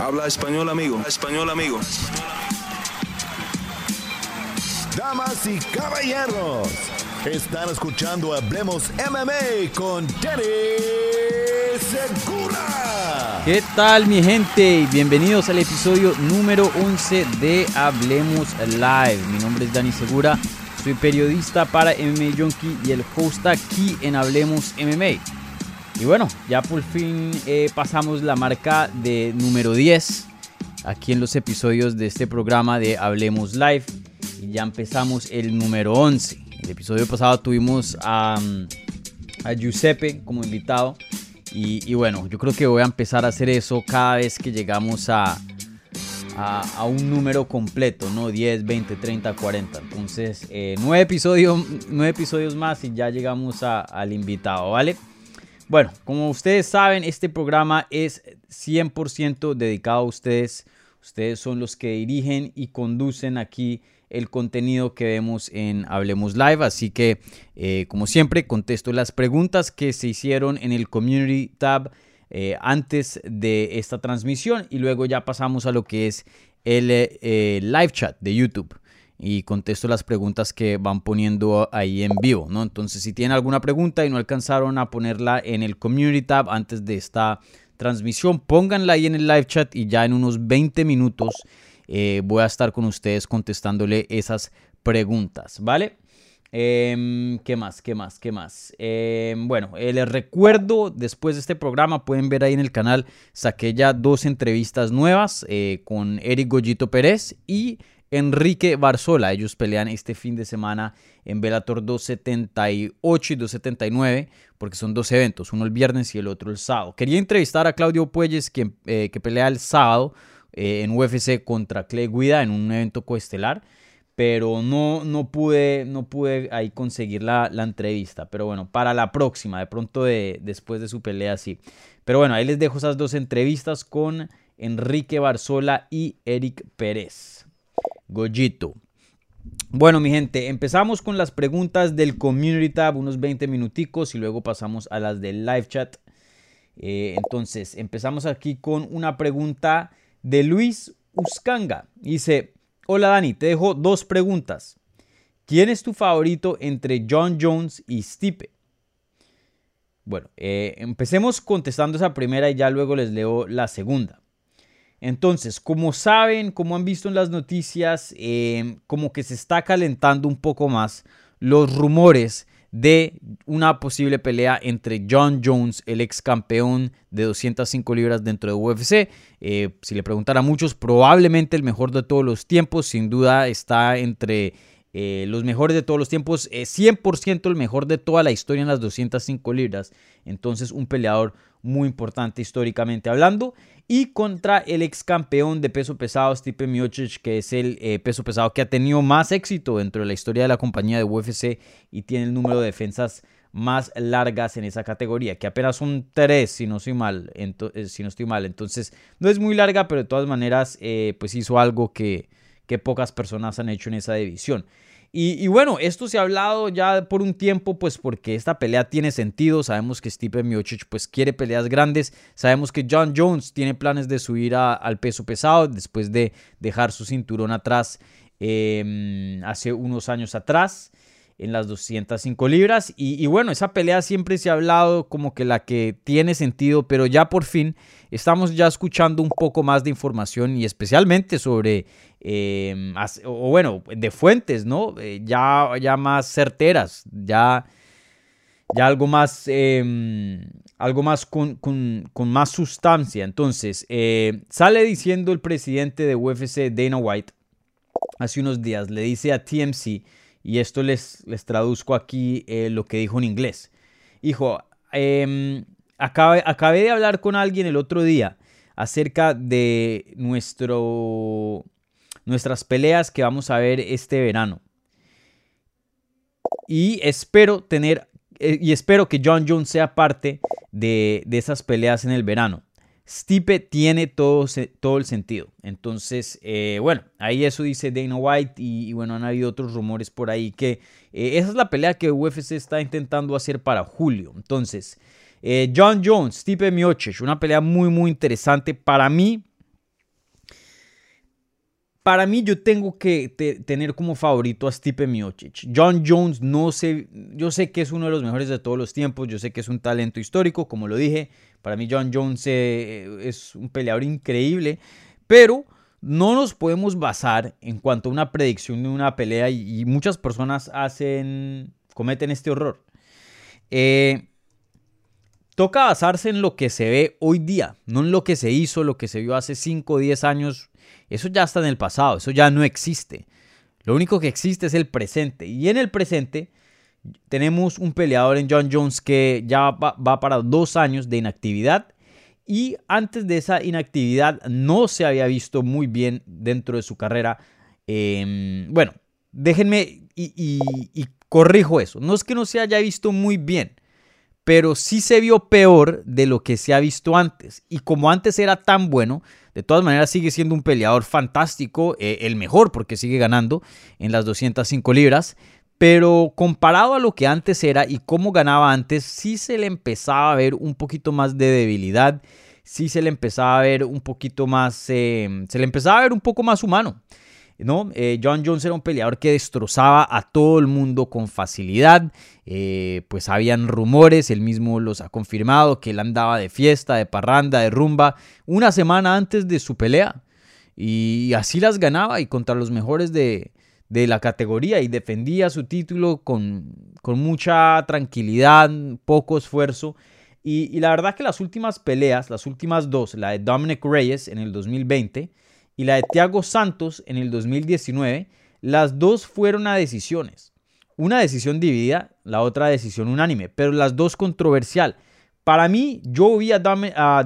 Habla español, amigo. Español, amigo. Damas y caballeros, están escuchando Hablemos MMA con Danny Segura. ¿Qué tal mi gente? Bienvenidos al episodio número 11 de Hablemos Live. Mi nombre es Dani Segura, soy periodista para MMA Junkie y el host aquí en Hablemos MMA. Y bueno, ya por fin eh, pasamos la marca de número 10 aquí en los episodios de este programa de Hablemos Live. Y ya empezamos el número 11. El episodio pasado tuvimos a, a Giuseppe como invitado. Y, bueno, yo creo que voy a empezar a hacer eso cada vez que llegamos a, a, un número completo, ¿no? 10, 20, 30, 40. Entonces, eh, nueve, episodios, nueve episodios más y ya llegamos al invitado, ¿vale? Bueno, como ustedes saben, este programa es 100% dedicado a ustedes. Ustedes son los que dirigen y conducen aquí el contenido que vemos en Hablemos Live. Así que, eh, como siempre, contesto las preguntas que se hicieron en el Community Tab eh, antes de esta transmisión y luego ya pasamos a lo que es el eh, live chat de YouTube y contesto las preguntas que van poniendo ahí en vivo, ¿no? Entonces, si tienen alguna pregunta y no alcanzaron a ponerla en el Community Tab antes de esta transmisión, pónganla ahí en el live chat y ya en unos 20 minutos eh, voy a estar con ustedes contestándole esas preguntas, ¿vale? Em, ¿Qué más? ¿Qué más? ¿Qué más? Em, bueno, eh, les recuerdo, después de este programa, pueden ver ahí en el canal, saqué ya dos entrevistas nuevas eh, con Eric Goyito Pérez y Enrique Barzola. Ellos pelean este fin de semana en Bellator 278 y 279 porque son dos eventos, uno el viernes y el otro el sábado. Quería entrevistar a Claudio Puelles, quien, eh, que pelea el sábado eh, en UFC contra Clay Guida en un evento coestelar, pero no, no, pude, no pude ahí conseguir la, entrevista. Pero bueno, para la próxima, de pronto de, después de su pelea, sí. Pero bueno, ahí les dejo esas dos entrevistas con Enrique Barzola y Eric Pérez. Goyito. Bueno, mi gente, empezamos con las preguntas del Community Tab, unos 20 minuticos, y luego pasamos a las del live chat. Eh, entonces, empezamos aquí con una pregunta de Luis Uscanga. Dice, hola Dani, te dejo dos preguntas. ¿Quién es tu favorito entre John Jones y Stipe? Bueno, eh, empecemos contestando esa primera y ya luego les leo la segunda. Entonces, como saben, como han visto en las noticias, em, como que se está calentando un poco más los rumores de una posible pelea entre John Jones, el ex campeón de 205 libras dentro de UFC. Eh, si le preguntan a muchos, probablemente el mejor de todos los tiempos, sin duda está entre eh, los mejores de todos los tiempos, 100% el mejor de toda la historia en las 205 libras. Entonces, un peleador muy importante históricamente hablando y contra el ex campeón de peso pesado Stipe Miocic, que es el eh, peso pesado que ha tenido más éxito dentro de la historia de la compañía de UFC y tiene el número de defensas más largas en esa categoría, que apenas son tres, si no estoy mal, eh, si no estoy mal. Entonces, no es muy larga, pero de todas maneras, eh, pues hizo algo que pocas personas han hecho en esa división. Y, bueno, esto se ha hablado ya por un tiempo, pues porque esta pelea tiene sentido. Sabemos que Stipe Miocic pues quiere peleas grandes. Sabemos que John Jones tiene planes de subir al peso pesado después de dejar su cinturón atrás em, hace unos años atrás en las 205 libras. Y, bueno, esa pelea siempre se ha hablado como que la que tiene sentido, pero ya por fin estamos ya escuchando un poco más de información y especialmente sobre, em, o bueno, de fuentes, ¿no? Eh, ya, ya más certeras, ya, ya algo más, em, algo más con, más sustancia. Entonces, eh, sale diciendo el presidente de UFC, Dana White, hace unos días, le dice a TMC, y esto les, les traduzco aquí eh, lo que dijo en inglés. Hijo, em, acabé, de hablar con alguien el otro día acerca de nuestro, nuestras peleas que vamos a ver este verano. Y espero tener, eh, y espero que John Jones sea parte de, de esas peleas en el verano. Stipe tiene todo, todo el sentido. Entonces, eh, bueno, ahí eso dice Dana White y, bueno, han habido otros rumores por ahí que eh, esa es la pelea que UFC está intentando hacer para julio. Entonces, eh, John Jones, Stipe Miocic, una pelea muy, muy interesante para mí. para mí yo tengo que tener como favorito a Stipe Miocic. John Jones no sé, yo sé que es uno de los mejores de todos los tiempos, yo sé que es un talento histórico, como lo dije, para mí John Jones eh, es un peleador increíble, pero no nos podemos basar en cuanto a una predicción de una pelea y, muchas personas hacen, cometen este horror. Eh, toca basarse en lo que se ve hoy día, no en lo que se hizo, lo que se vio hace 5 o 10 años. Eso ya está en el pasado, eso ya no existe. Lo único que existe es el presente. Y en el presente tenemos un peleador en John Jones que ya va, para dos años de inactividad. Y antes de esa inactividad no se había visto muy bien dentro de su carrera. Em, bueno, déjenme y corrijo eso. No es que no se haya visto muy bien pero sí se vio peor de lo que se ha visto antes. Y como antes era tan bueno, de todas maneras sigue siendo un peleador fantástico, eh, el mejor porque sigue ganando en las 205 libras. Pero comparado a lo que antes era y cómo ganaba antes, sí se le empezaba a ver un poquito más de debilidad, sí se le empezaba a ver un poquito más, eh, se le empezaba a ver un poco más humano. ¿no? Eh, John Jones era un peleador que destrozaba a todo el mundo con facilidad. Eh, pues habían rumores, él mismo los ha confirmado, que él andaba de fiesta, de parranda, de rumba, una semana antes de su pelea. Y así las ganaba y contra los mejores de, la categoría y defendía su título con, con mucha tranquilidad, poco esfuerzo. Y, la verdad que las últimas peleas, las últimas dos, la de Dominic Reyes en el 2020 y la de Thiago Santos en el 2019, las dos fueron a decisiones. Una decisión dividida, la otra decisión unánime, pero las dos controversial. Para mí, yo vi a,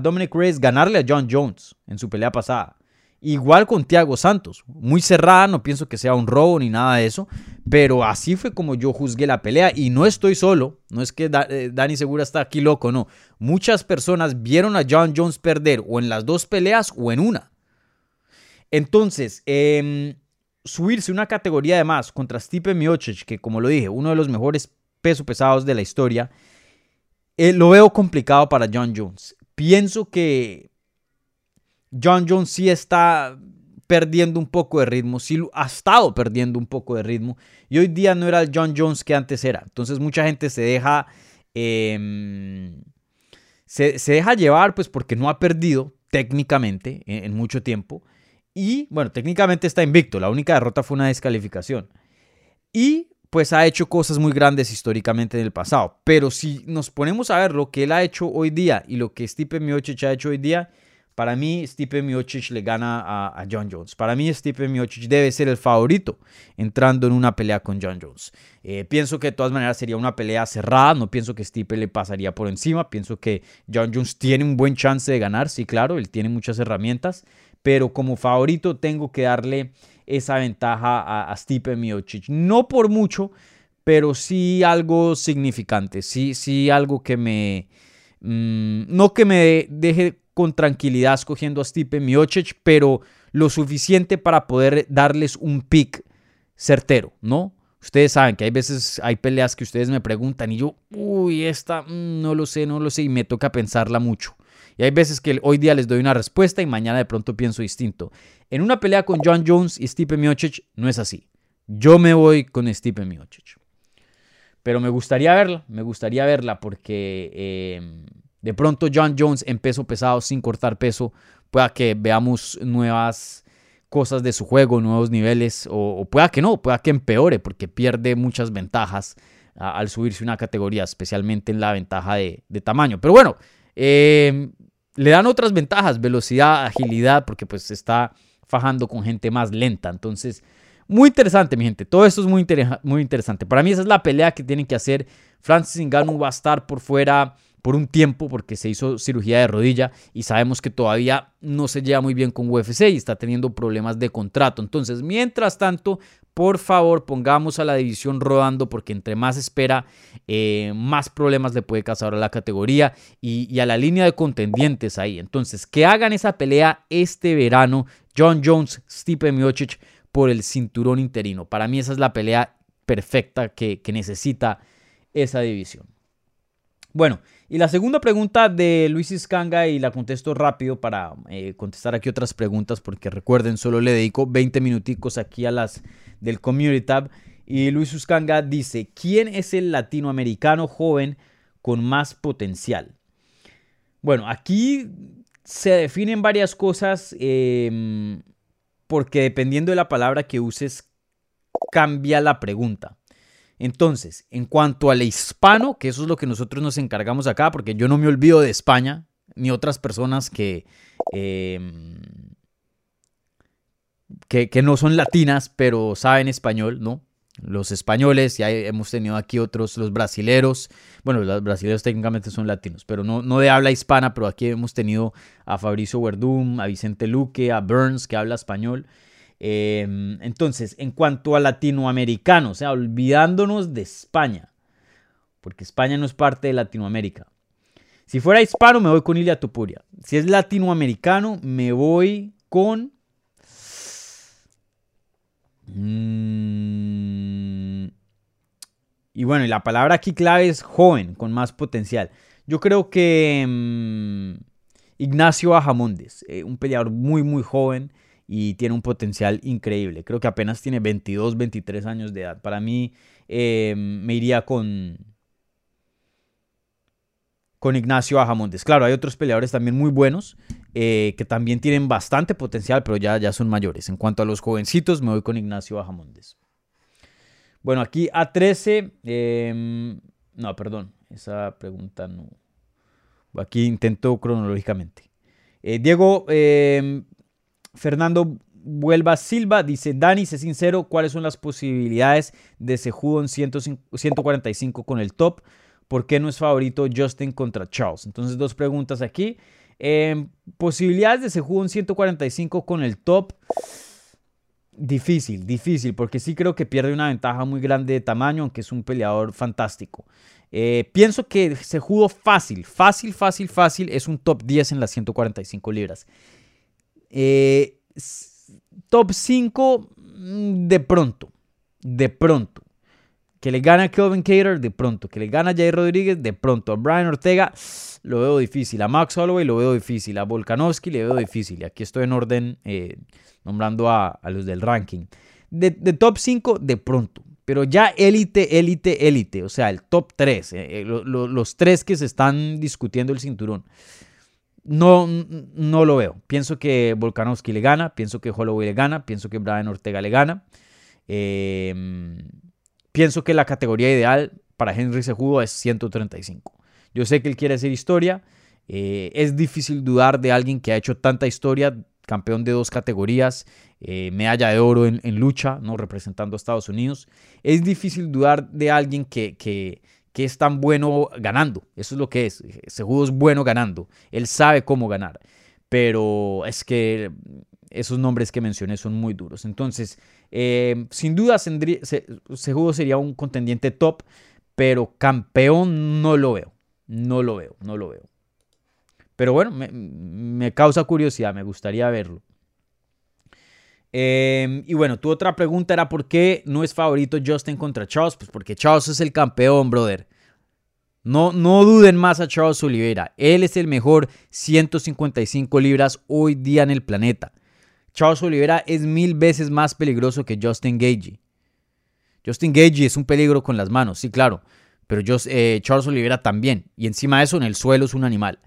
Dominic Reyes ganarle a John Jones en su pelea pasada. Igual con Thiago Santos. Muy cerrada, no pienso que sea un robo ni nada de eso. Pero así fue como yo juzgué la pelea. Y no estoy solo. No es que eh, Dani Segura está aquí loco, no. Muchas personas vieron a John Jones perder o en las dos peleas o en una. Entonces, em, subirse una categoría de más contra Stipe Miocic, que como lo dije, uno de los mejores pesos pesados de la historia, eh, lo veo complicado para John Jones. Pienso que John Jones sí está perdiendo un poco de ritmo, sí ha estado perdiendo un poco de ritmo y hoy día no era el John Jones que antes era. Entonces mucha gente se deja, em, se, deja llevar pues porque no ha perdido técnicamente en mucho tiempo y bueno, técnicamente está invicto, la única derrota fue una descalificación. Y pues ha hecho cosas muy grandes históricamente en el pasado. Pero si nos ponemos a ver lo que él ha hecho hoy día y lo que Stipe Miocic ha hecho hoy día, para mí Stipe Miocic le gana a, John Jones. Para mí Stipe Miocic debe ser el favorito entrando en una pelea con John Jones. Eh, pienso que de todas maneras sería una pelea cerrada, no pienso que Stipe le pasaría por encima, pienso que John Jones tiene un buen chance de ganar, sí claro, él tiene muchas herramientas, pero como favorito tengo que darle esa ventaja a, a Stipe Miocic. No por mucho, pero sí algo significante, sí, sí algo que me... Mm, no que me deje con tranquilidad escogiendo a Stipe Miocic, pero lo suficiente para poder darles un pick certero, ¿no? Ustedes saben que hay veces, hay peleas que ustedes me preguntan y yo, uy, esta, mm, no lo sé, no lo sé, y me toca pensarla mucho. Y hay veces que hoy día les doy una respuesta y mañana de pronto pienso distinto. En una pelea con John Jones y Stipe Miocic no es así. Yo me voy con Stipe Miocic. Pero me gustaría verla, me gustaría verla porque em, de pronto John Jones en peso pesado sin cortar peso pueda que veamos nuevas cosas de su juego, nuevos niveles, o, pueda que no, pueda que empeore porque pierde muchas ventajas al subirse una categoría, especialmente en la ventaja de, tamaño. Pero bueno, eh, le dan otras ventajas, velocidad, agilidad, porque pues se está fajando con gente más lenta. Entonces, muy interesante, mi gente. Todo esto es muy, muy interesante. Para mí esa es la pelea que tienen que hacer. Francis Ngannou va a estar por fuera por un tiempo porque se hizo cirugía de rodilla y sabemos que todavía no se lleva muy bien con UFC y está teniendo problemas de contrato. Entonces, mientras tanto, por favor, pongamos a la división rodando porque entre más espera, eh, más problemas le puede causar a la categoría y, a la línea de contendientes ahí. Entonces, que hagan esa pelea este verano, John Jones, Stipe Miocic por el cinturón interino. Para mí esa es la pelea perfecta que necesita esa división. Bueno, y la segunda pregunta de Luis Iscanga, y la contesto rápido para eh, contestar aquí otras preguntas, porque recuerden, solo le dedico 20 minuticos aquí a las del Community Tab. Y Luis Iscanga dice, ¿quién es el latinoamericano joven con más potencial? Bueno, aquí se definen varias cosas em, porque dependiendo de la palabra que uses, cambia la pregunta. Entonces, en cuanto al hispano, que eso es lo que nosotros nos encargamos acá, porque yo no me olvido de España, ni otras personas que, em, que, que, no son latinas, pero saben español, ¿no? Los españoles, ya hemos tenido aquí otros, los brasileros, bueno, los brasileños técnicamente son latinos, pero no, no de habla hispana, pero aquí hemos tenido a Fabricio Verdum, a Vicente Luque, a Burns, que habla español. Em, entonces, en cuanto a latinoamericanos, o sea, olvidándonos de España, porque España no es parte de Latinoamérica. Si fuera hispano, me voy con Ilia Tupuria. Si es latinoamericano, me voy con. Mm, y bueno, y la palabra aquí clave es joven, con más potencial. Yo creo que mm, Ignacio Ajamondes, eh, un peleador muy, muy joven y tiene un potencial increíble. Creo que apenas tiene 22, 23 años de edad. Para mí eh, me iría con, con Ignacio Ajamontes. Claro, hay otros peleadores también muy buenos eh, que también tienen bastante potencial, pero ya, ya son mayores. En cuanto a los jovencitos, me voy con Ignacio Ajamontes. Bueno, aquí A13. Em, no, perdón, esa pregunta no. Aquí intento cronológicamente. Eh, Diego em, Fernando Vuelva Silva dice, Dani, sé sincero, ¿cuáles son las posibilidades de Sejudo en 145 con el top? ¿Por qué no es favorito Justin contra Charles? Entonces, dos preguntas aquí. Em, posibilidades de Sejudo en 145 con el top. Difícil, difícil, porque sí creo que pierde una ventaja muy grande de tamaño, aunque es un peleador fantástico. Eh, pienso que Sejudo fácil, fácil, fácil, fácil, es un top 10 en las 145 libras. Eh, top 5 mm, de pronto. De pronto. Que le gana a Kelvin Cater, de pronto. Que le gana a Jair Rodríguez, de pronto. A Brian Ortega, lo veo difícil. A Max Holloway, lo veo difícil. A Volkanovski, le veo difícil. Y aquí estoy en orden eh, nombrando a, los del ranking. De, top 5, de pronto. Pero ya élite, élite, élite. O sea, el top 3. Eh, los tres que se están discutiendo el cinturón. No, no lo veo. Pienso que Volkanovski le gana, pienso que Holloway le gana, pienso que Brian Ortega le gana. Em, pienso que la categoría ideal para Henry Sejudo es 135. Yo sé que él quiere hacer historia. Eh, es difícil dudar de alguien que ha hecho tanta historia, campeón de dos categorías, eh, medalla de oro en, lucha, ¿no? representando a Estados Unidos. Es difícil dudar de alguien que, que, que es tan bueno ganando. Eso es lo que es. Seguro es bueno ganando. Él sabe cómo ganar. Pero es que esos nombres que mencioné son muy duros. Entonces, eh, sin duda, Seguro sería un contendiente top, pero campeón no lo veo. No lo veo, no lo veo. Pero bueno, me, causa curiosidad, me gustaría verlo. Em, y bueno, tu otra pregunta era por qué no es favorito Justin contra Charles. Pues porque Charles es el campeón, brother. No, no duden más a Charles Oliveira. Él es el mejor 155 libras hoy día en el planeta. Charles Oliveira es mil veces más peligroso que Justin Gagey. Justin Gagey es un peligro con las manos, sí, claro. Pero eh, Charles Oliveira también. Y encima de eso, en el suelo es un animal.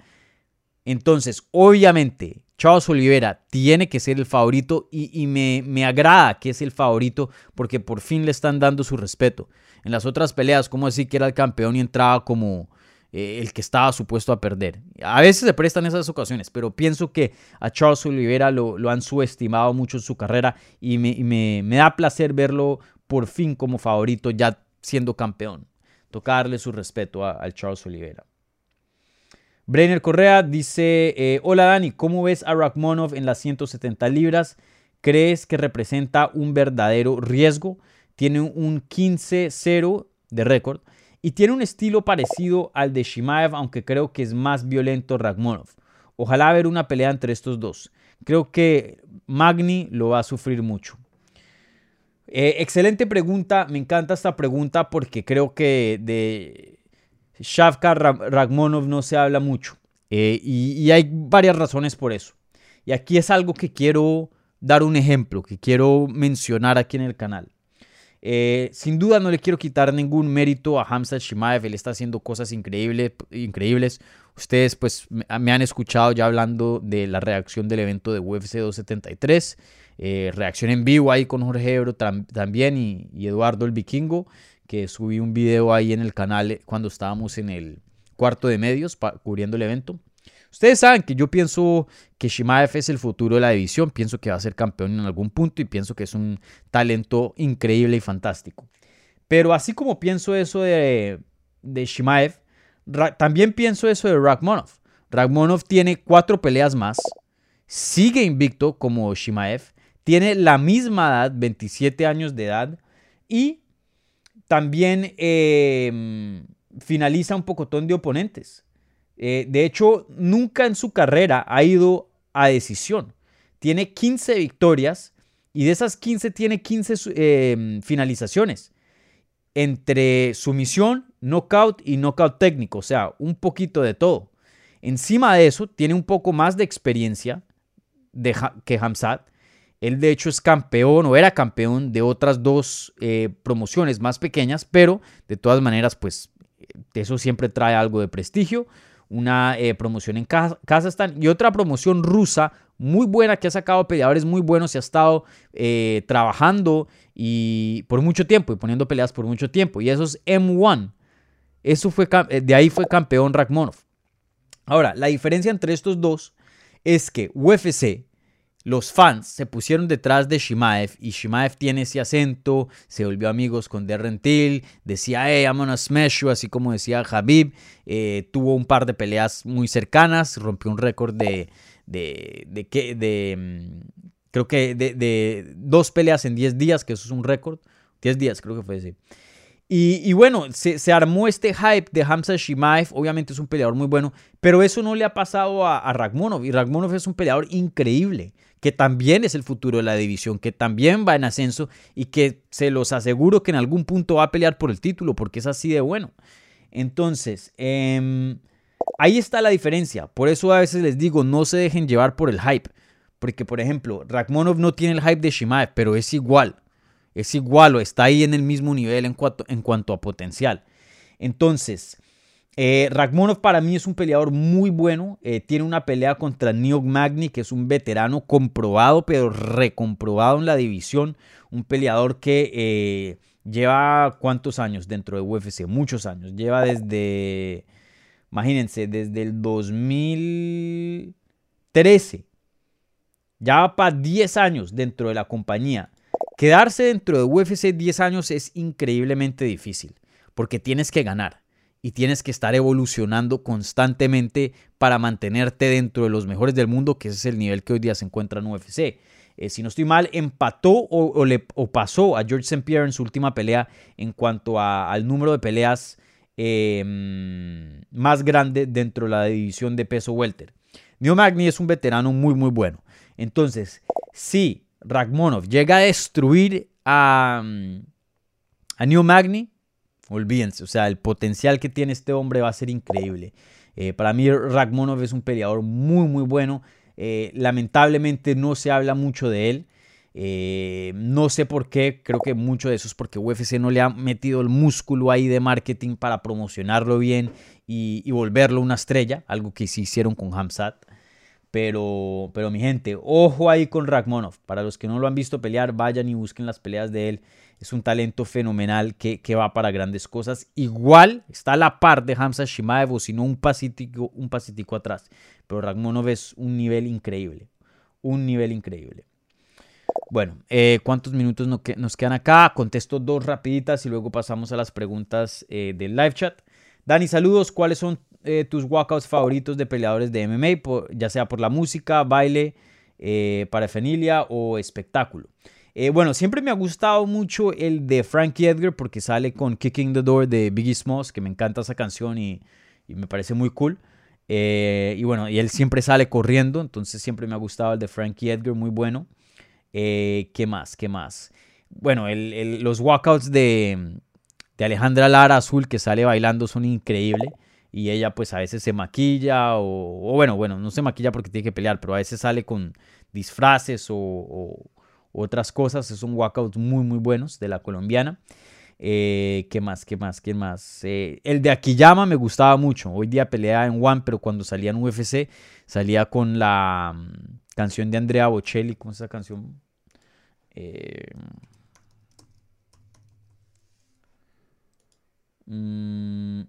Entonces, obviamente, Charles Oliveira tiene que ser el favorito y, me, me, agrada que es el favorito porque por fin le están dando su respeto. En las otras peleas, como decir que era el campeón y entraba como eh, el que estaba supuesto a perder. A veces se prestan esas ocasiones, pero pienso que a Charles Oliveira lo, han subestimado mucho en su carrera y me, da placer verlo por fin como favorito ya siendo campeón. Tocarle su respeto al Charles Oliveira. Brenner Correa dice, eh, hola Dani, ¿cómo ves a Rakhmonov en las 170 libras? ¿Crees que representa un verdadero riesgo? Tiene un 15-0 de récord y tiene un estilo parecido al de Shimaev, aunque creo que es más violento Rakhmonov. Ojalá ver una pelea entre estos dos. Creo que Magni lo va a sufrir mucho. Eh, excelente pregunta, me encanta esta pregunta porque creo que de Shavkar Ragmonov no se habla mucho. Eh, y, hay varias razones por eso. Y aquí es algo que quiero dar un ejemplo, que quiero mencionar aquí en el canal. Eh, sin duda no le quiero quitar ningún mérito a Hamza Shimaev, él está haciendo cosas increíbles, increíbles. Ustedes pues me han escuchado ya hablando de la reacción del evento de UFC 273, eh, reacción en vivo ahí con Jorge Ebro también y, Eduardo el Vikingo, que subí un video ahí en el canal cuando estábamos en el cuarto de medios cubriendo el evento. Ustedes saben que yo pienso que Shimaev es el futuro de la división, pienso que va a ser campeón en algún punto y pienso que es un talento increíble y fantástico. Pero así como pienso eso de, de Shimaev, también pienso eso de Ragmonov. Ragmonov tiene cuatro peleas más, sigue invicto como Shimaev, tiene la misma edad, 27 años de edad, y también eh, finaliza un pocotón de oponentes. Eh, de hecho, nunca en su carrera ha ido a decisión. Tiene 15 victorias y de esas 15 tiene 15 em, finalizaciones. Entre sumisión, knockout y knockout técnico, o sea, un poquito de todo. Encima de eso, tiene un poco más de experiencia que Hamzat. Él de hecho es campeón o era campeón de otras dos eh, promociones más pequeñas, pero de todas maneras, pues eso siempre trae algo de prestigio una eh, promoción en Kazajstán y otra promoción rusa muy buena que ha sacado peleadores muy buenos y ha estado eh, trabajando y por mucho tiempo y poniendo peleas por mucho tiempo y eso es M1 eso fue de ahí fue campeón Rakhmonov ahora la diferencia entre estos dos es que UFC los fans se pusieron detrás de Shimaev y Shimaev tiene ese acento, se volvió amigos con Darren Till, decía, hey, I'm gonna smash you, así como decía Habib, eh, tuvo un par de peleas muy cercanas, rompió un récord de, de, de, de, mm, creo que de, dos peleas en 10 días, que eso es un récord, 10 días creo que fue así. Y, bueno, se, armó este hype de Hamza Shimaev. Obviamente es un peleador muy bueno, pero eso no le ha pasado a, a. Y Ragmonov es un peleador increíble, que también es el futuro de la división, que también va en ascenso y que se los aseguro que en algún punto va a pelear por el título, porque es así de bueno. Entonces, em, ahí está la diferencia. Por eso a veces les digo, no se dejen llevar por el hype. Porque, por ejemplo, Ragmonov no tiene el hype de Shimaev, pero es igual es igual o está ahí en el mismo nivel en cuanto, en cuanto a potencial. Entonces, eh, Ragmonov para mí es un peleador muy bueno. Eh, tiene una pelea contra Neog Magni, que es un veterano comprobado, pero recomprobado en la división. Un peleador que eh, lleva cuántos años dentro de UFC, muchos años. Lleva desde, imagínense, desde el 2013. Ya para 10 años dentro de la compañía. Quedarse dentro de UFC 10 años es increíblemente difícil, porque tienes que ganar y tienes que estar evolucionando constantemente para mantenerte dentro de los mejores del mundo, que ese es el nivel que hoy día se encuentra en UFC. Eh, si no estoy mal, empató o, le, pasó a George St. Pierre en su última pelea en cuanto al número de peleas em, más grande dentro de la división de peso welter. Neo Magni es un veterano muy, muy bueno. Entonces, sí, Ragmonov llega a destruir a, mm, a New Magni, olvídense, o sea, el potencial que tiene este hombre va a ser increíble. Eh, para mí Ragmonov es un peleador muy, muy bueno. Eh, lamentablemente no se habla mucho de él. Eh, no sé por qué, creo que mucho de eso es porque UFC no le ha metido el músculo ahí de marketing para promocionarlo bien y, y volverlo una estrella, algo que sí hicieron con Hamzat. Pero, pero mi gente, ojo ahí con Ragmonov. Para los que no lo han visto pelear, vayan y busquen las peleas de él. Es un talento fenomenal que, va para grandes cosas. Igual está a la par de Hamza Shimaev o si no un pasitico, un pasitico atrás. Pero Ragmonov es un nivel increíble. Un nivel increíble. Bueno, eh, ¿cuántos minutos nos quedan acá? Contesto dos rapiditas y luego pasamos a las preguntas eh, del live chat. Dani, saludos. ¿Cuáles son eh, tus walkouts favoritos de peleadores de MMA, ya sea por la música, baile, eh, parafenilia o espectáculo. Eh, bueno, siempre me ha gustado mucho el de Frankie Edgar porque sale con Kicking the Door de Biggie Smalls, que me encanta esa canción y, me parece muy cool. y bueno, y él siempre sale corriendo, entonces siempre me ha gustado el de Frankie Edgar, muy bueno. ¿Qué más? ¿Qué más? Bueno, los walkouts de, de Alejandra Lara Azul que sale bailando son increíbles. Y ella pues a veces se maquilla o, bueno, bueno, no se maquilla porque tiene que pelear, pero a veces sale con disfraces o, otras cosas. Son walkouts muy muy buenos de la colombiana. Eh, ¿Qué más? ¿Qué más? ¿Qué más? Eh, el de Akiyama me gustaba mucho. Hoy día pelea en One, pero cuando salía en UFC salía con la mm, canción de Andrea Bocelli. ¿Cómo es esa canción? Eh, mm,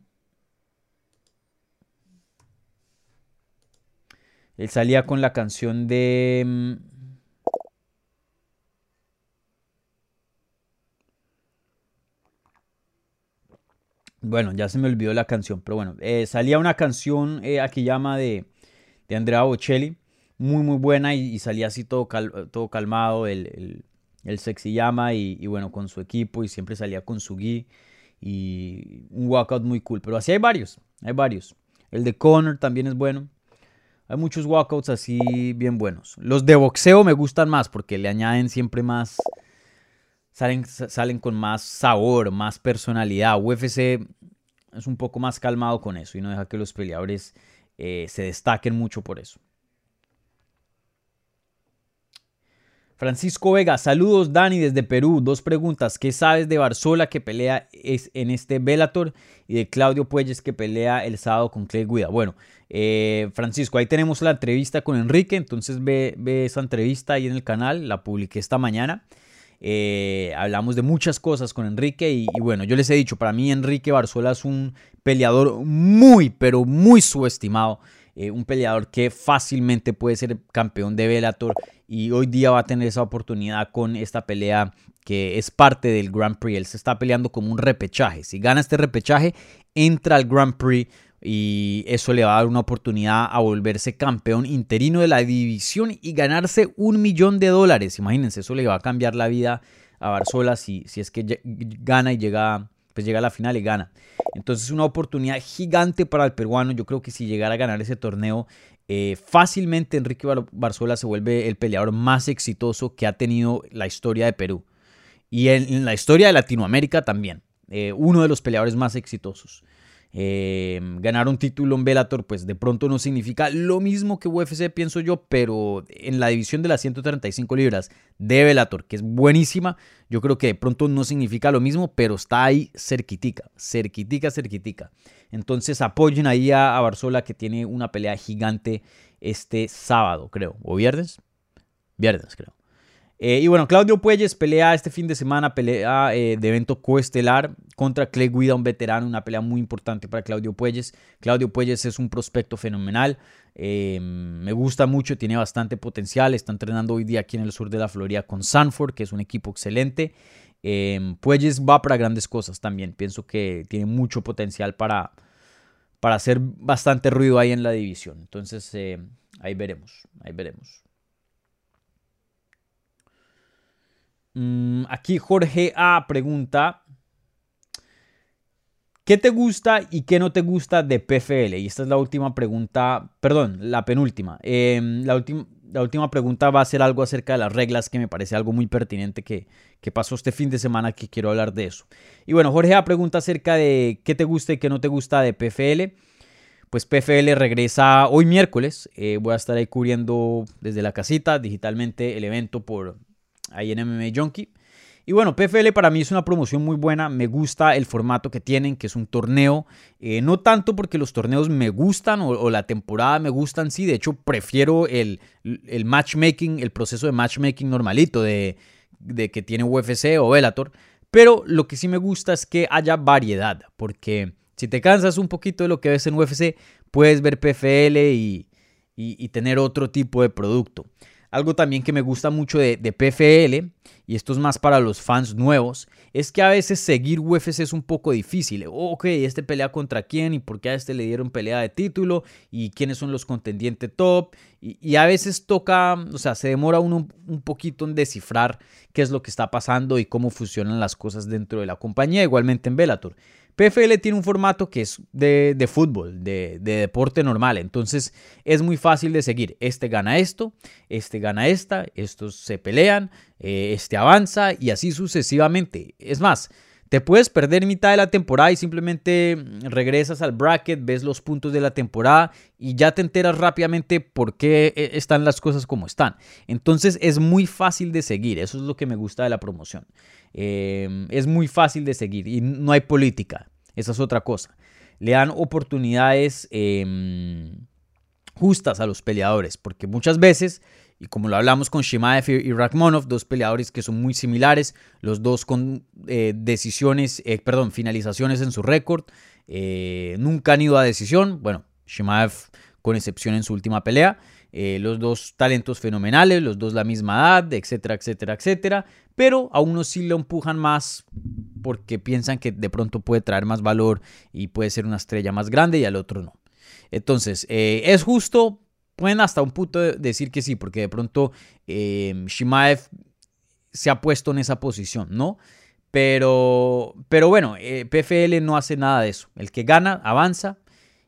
él salía con la canción de... Bueno, ya se me olvidó la canción, pero bueno, eh, salía una canción eh, aquí llama de, de Andrea Bocelli, muy muy buena y, salía así todo, todo calmado, el, el, sexy llama y, bueno, con su equipo y siempre salía con su gui y un walkout muy cool, pero así hay varios, hay varios. El de Connor también es bueno. Hay muchos walkouts así bien buenos. Los de boxeo me gustan más porque le añaden siempre más, salen, salen con más sabor, más personalidad. UFC es un poco más calmado con eso y no deja que los peleadores eh, se destaquen mucho por eso. Francisco Vega, saludos Dani desde Perú. Dos preguntas. ¿Qué sabes de Barzola que pelea es en este Bellator y de Claudio Puelles que pelea el sábado con Clay Guida? Bueno, eh, Francisco, ahí tenemos la entrevista con Enrique, entonces ve, ve, esa entrevista ahí en el canal, la publiqué esta mañana. Eh, hablamos de muchas cosas con Enrique y, bueno, yo les he dicho, para mí Enrique Barzola es un peleador muy, pero muy subestimado. Eh, un peleador que fácilmente puede ser campeón de Bellator y hoy día va a tener esa oportunidad con esta pelea que es parte del Grand Prix. Él se está peleando como un repechaje. Si gana este repechaje, entra al Grand Prix y eso le va a dar una oportunidad a volverse campeón interino de la división y ganarse un millón de dólares. Imagínense, eso le va a cambiar la vida a Barzola si, si es que gana y llega, pues llega a la final y gana. Entonces es una oportunidad gigante para el peruano. Yo creo que si llegara a ganar ese torneo, eh, fácilmente Enrique Barzola se vuelve el peleador más exitoso que ha tenido la historia de Perú. Y en, la historia de Latinoamérica también. Eh, uno de los peleadores más exitosos. Eh, ganar un título en Bellator, pues de pronto no significa lo mismo que UFC, pienso yo, pero en la división de las 135 libras de Bellator, que es buenísima, yo creo que de pronto no significa lo mismo, pero está ahí cerquitica, cerquitica, cerquitica. Entonces apoyen ahí a, a Barzola que tiene una pelea gigante este sábado, creo, o viernes, viernes creo. Eh, y bueno, Claudio Puelles pelea este fin de semana, pelea eh, de evento coestelar contra Clay Guida, un veterano, una pelea muy importante para Claudio Puelles. Claudio Puelles es un prospecto fenomenal, eh, me gusta mucho, tiene bastante potencial, está entrenando hoy día aquí en el sur de la Florida con Sanford, que es un equipo excelente. Puelles va para grandes cosas también, pienso que tiene mucho potencial para, para hacer bastante ruido ahí en la división. Entonces, ahí veremos, ahí veremos. Aquí Jorge A pregunta, ¿qué te gusta y qué no te gusta de PFL? Y esta es la última pregunta, perdón, la penúltima. Em, la, la, última pregunta va a ser algo acerca de las reglas que me parece algo muy pertinente que, que pasó este fin de semana que quiero hablar de eso. Y bueno, Jorge A pregunta acerca de qué te gusta y qué no te gusta de PFL pues PFL regresa hoy miércoles. Eh, voy a estar ahí cubriendo desde la casita digitalmente el evento por, ahí en MMA Junkie. Y bueno, PFL para mí es una promoción muy buena, me gusta el formato que tienen, que es un torneo, eh, no tanto porque los torneos me gustan o, la temporada me gustan, sí, de hecho prefiero el, matchmaking, el proceso de matchmaking normalito de, que tiene UFC o Bellator, pero lo que sí me gusta es que haya variedad, porque si te cansas un poquito de lo que ves en UFC, puedes ver PFL y tener otro tipo de producto. Algo también que me gusta mucho de, PFL, y esto es más para los fans nuevos, es que a veces seguir UFC es un poco difícil. Ok, este pelea contra quién y por qué a este le dieron pelea de título y quiénes son los contendientes top. Y, a veces toca, o sea, se demora uno un poquito en descifrar qué es lo que está pasando y cómo funcionan las cosas dentro de la compañía, igualmente en Bellator. PFL tiene un formato que es de, fútbol, de, deporte normal, entonces es muy fácil de seguir. Este gana esto, este gana esta, estos se pelean, eh, este avanza y así sucesivamente. Es más, Te puedes perder mitad de la temporada y simplemente regresas al bracket, ves los puntos de la temporada y ya te enteras rápidamente por qué eh, están las cosas como están. Entonces es muy fácil de seguir, eso es lo que me gusta de la promoción. Em, es muy fácil de seguir y no hay política, esa es otra cosa. Le dan oportunidades em, justas a los peleadores, porque muchas veces y como lo hablamos con Shimaev y Rakhmonov, dos peleadores que son muy similares, los dos con eh, decisiones, eh, perdón, finalizaciones en su récord, eh, nunca han ido a decisión, bueno, Shimaev con excepción en su última pelea, los dos talentos fenomenales, los dos la misma edad, etcétera, etcétera, etcétera, pero a uno sí lo empujan más porque piensan que de pronto puede traer más valor y puede ser una estrella más grande y al otro no. Entonces, es justo, pueden hasta un punto decir que sí, porque de pronto eh, Shimaev se ha puesto en esa posición, ¿no? Pero, pero bueno, eh, PFL no hace nada de eso. El que gana, avanza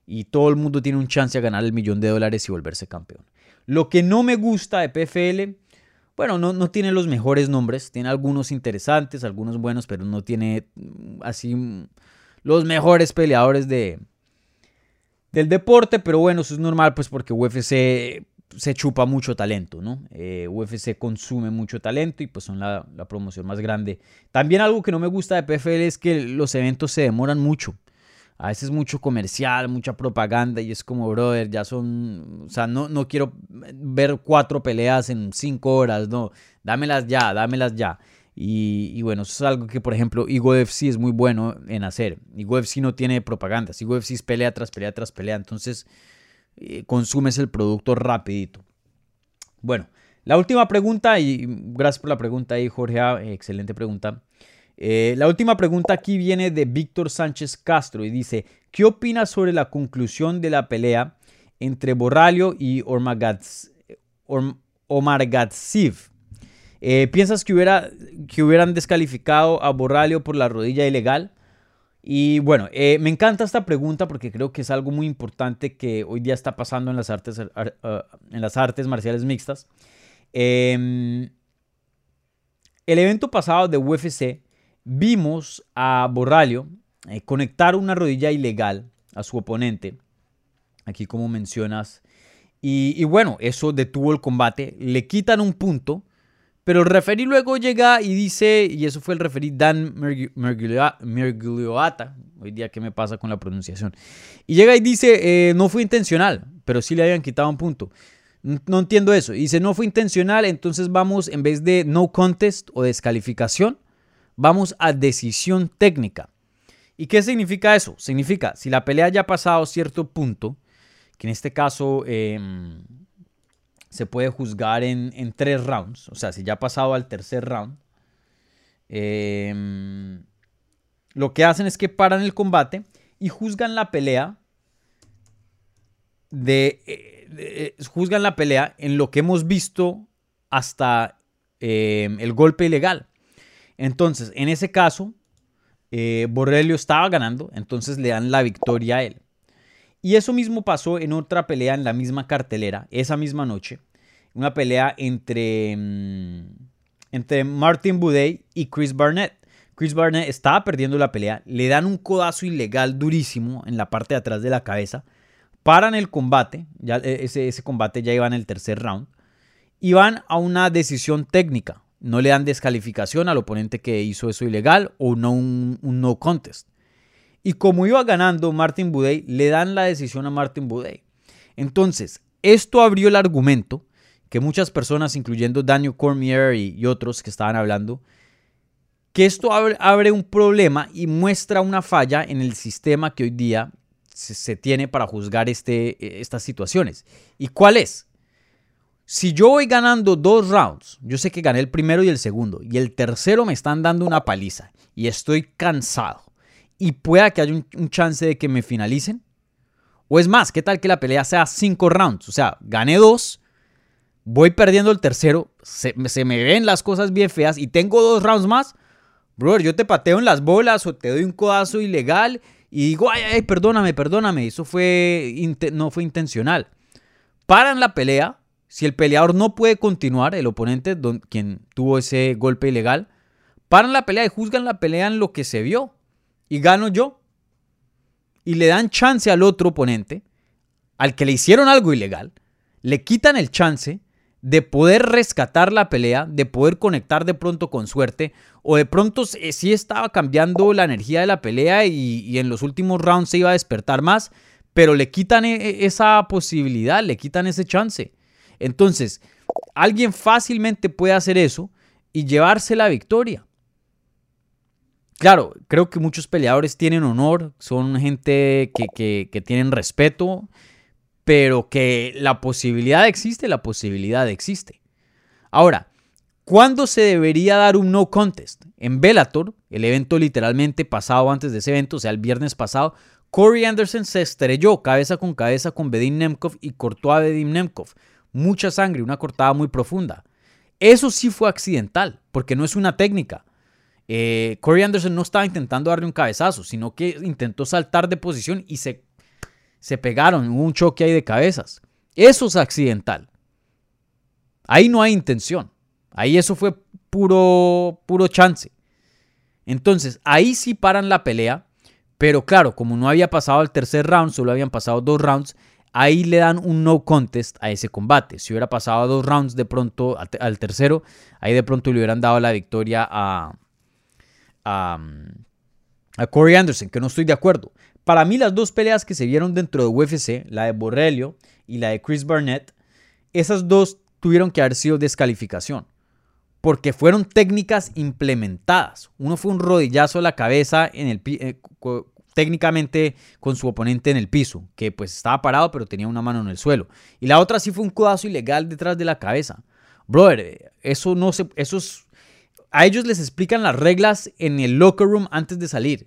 y todo el mundo tiene un chance de ganar el millón de dólares y volverse campeón. Lo que no me gusta de PFL, bueno, no, no tiene los mejores nombres, tiene algunos interesantes, algunos buenos, pero no tiene mm, así mm, los mejores peleadores de, del deporte, pero bueno, eso es normal pues porque UFC se chupa mucho talento, ¿no? Eh, UFC consume mucho talento y pues son la, promoción más grande. También algo que no me gusta de PFL es que los eventos se demoran mucho. A veces mucho comercial, mucha propaganda y es como, brother, ya son, o sea, no, no quiero ver cuatro peleas en cinco horas, no, dámelas ya, dámelas ya. Y, bueno, eso es algo que, por ejemplo, FC es muy bueno en hacer. FC no tiene propaganda. FC es pelea tras pelea tras pelea. Entonces, eh, consumes el producto rapidito. Bueno, la última pregunta, y gracias por la pregunta ahí, Jorge, excelente pregunta. Eh, la última pregunta aquí viene de Víctor Sánchez Castro y dice, ¿qué opinas sobre la conclusión de la pelea entre Borralio y Omar Gatsiv? Eh, ¿Piensas que, hubiera, que hubieran descalificado a Borralio por la rodilla ilegal? Y bueno, eh, me encanta esta pregunta porque creo que es algo muy importante que hoy día está pasando en las artes, en las artes marciales mixtas. Em, el evento pasado de UFC vimos a Borralio eh, conectar una rodilla ilegal a su oponente, aquí como mencionas, y, y, bueno, eso detuvo el combate, le quitan un punto pero el referí luego llega y dice, y eso fue el referí Dan Merglioata, hoy día qué me pasa con la pronunciación, y llega y dice, eh, no fue intencional, pero sí le habían quitado un punto. No entiendo eso. Dice, no fue intencional, entonces vamos, en vez de no contest o descalificación, vamos a decisión técnica. ¿Y qué significa eso? Significa, si la pelea ya ha pasado cierto punto, que en este caso... Em, se puede juzgar en, tres rounds. O sea, si ya ha pasado al tercer round, em, lo que hacen es que paran el combate y juzgan la pelea eh, eh, juzgan la pelea en lo que hemos visto hasta em, el golpe ilegal. Entonces, en ese caso, eh, estaba ganando, entonces le dan la victoria a él. Y eso mismo pasó en otra pelea en la misma cartelera, esa misma noche. Una pelea entre, mm, entre Martin Buday y Chris Barnett. Chris Barnett estaba perdiendo la pelea, le dan un codazo ilegal durísimo en la parte de atrás de la cabeza, paran el combate, ya e, ese, ese combate ya iba en el tercer round, y van a una decisión técnica. No le dan descalificación al oponente que hizo eso ilegal o no un no contest. Y como iba ganando Martin Buday, le dan la decisión a Martin Buday. Entonces, esto abrió el argumento que muchas personas, incluyendo Daniel Cormier y, otros que estaban hablando, que esto abre, un problema y muestra una falla en el sistema que hoy día se, tiene para juzgar este, estas situaciones. ¿Y cuál es? Si yo voy ganando dos rounds, yo sé que gané el primero y el segundo, y el tercero me están dando una paliza y estoy cansado y pueda que haya un, chance de que me finalicen. O es más, ¿qué tal que la pelea sea cinco rounds? O sea, gané dos, voy perdiendo el tercero, se, me ven las cosas bien feas y tengo dos rounds más. Brother, yo te pateo en las bolas o te doy un codazo ilegal y digo, ay, ay, perdóname, perdóname, eso fue, no fue intencional. Paran la pelea, si el peleador no puede continuar, el oponente, quien tuvo ese golpe ilegal, Paran la pelea y juzgan la pelea en lo que se vio. Y gano yo. Y le dan chance al otro oponente, al que le hicieron algo ilegal, le quitan el chance de poder rescatar la pelea, de poder conectar de pronto con suerte, o de pronto sí estaba cambiando la energía de la pelea y, en los últimos rounds se iba a despertar más, pero le quitan e, e, esa posibilidad, le quitan ese chance. Entonces, alguien fácilmente puede hacer eso y llevarse la victoria. Claro, creo que muchos peleadores tienen honor, son gente que, que tienen respeto pero que la posibilidad existe, la posibilidad existe. Ahora, ¿cuándo se debería dar un no contest? En Bellator, el evento literalmente pasado antes de ese evento, o sea, el viernes pasado, Corey Anderson se estrelló cabeza con cabeza con Bedim Nemkov y cortó a Bedim Nemkov. Mucha sangre, una cortada muy profunda. Eso sí fue accidental, porque no es una técnica. Eh, Corey Anderson no estaba intentando darle un cabezazo, sino que intentó saltar de posición y se se pegaron, hubo un choque ahí de cabezas. Eso es accidental. Ahí no hay intención. Ahí eso fue puro, puro chance. Entonces, ahí sí paran la pelea, pero claro, como no había pasado el tercer round, solo habían pasado dos rounds, ahí le dan un no contest a ese combate. Si hubiera pasado dos rounds de pronto al tercero, ahí de pronto le hubieran dado la victoria a, a, Corey Anderson, que no estoy de acuerdo. Para mí las dos peleas que se vieron dentro de UFC, la de Borrelio y la de Chris Barnett, esas dos tuvieron que haber sido descalificación. Porque fueron técnicas implementadas. Uno fue un rodillazo a la cabeza en el eh, técnicamente con su oponente en el piso, que pues estaba parado pero tenía una mano en el suelo. Y la otra sí fue un codazo ilegal detrás de la cabeza. Brother, eso no se... Eso a ellos les explican las reglas en el locker room antes de salir.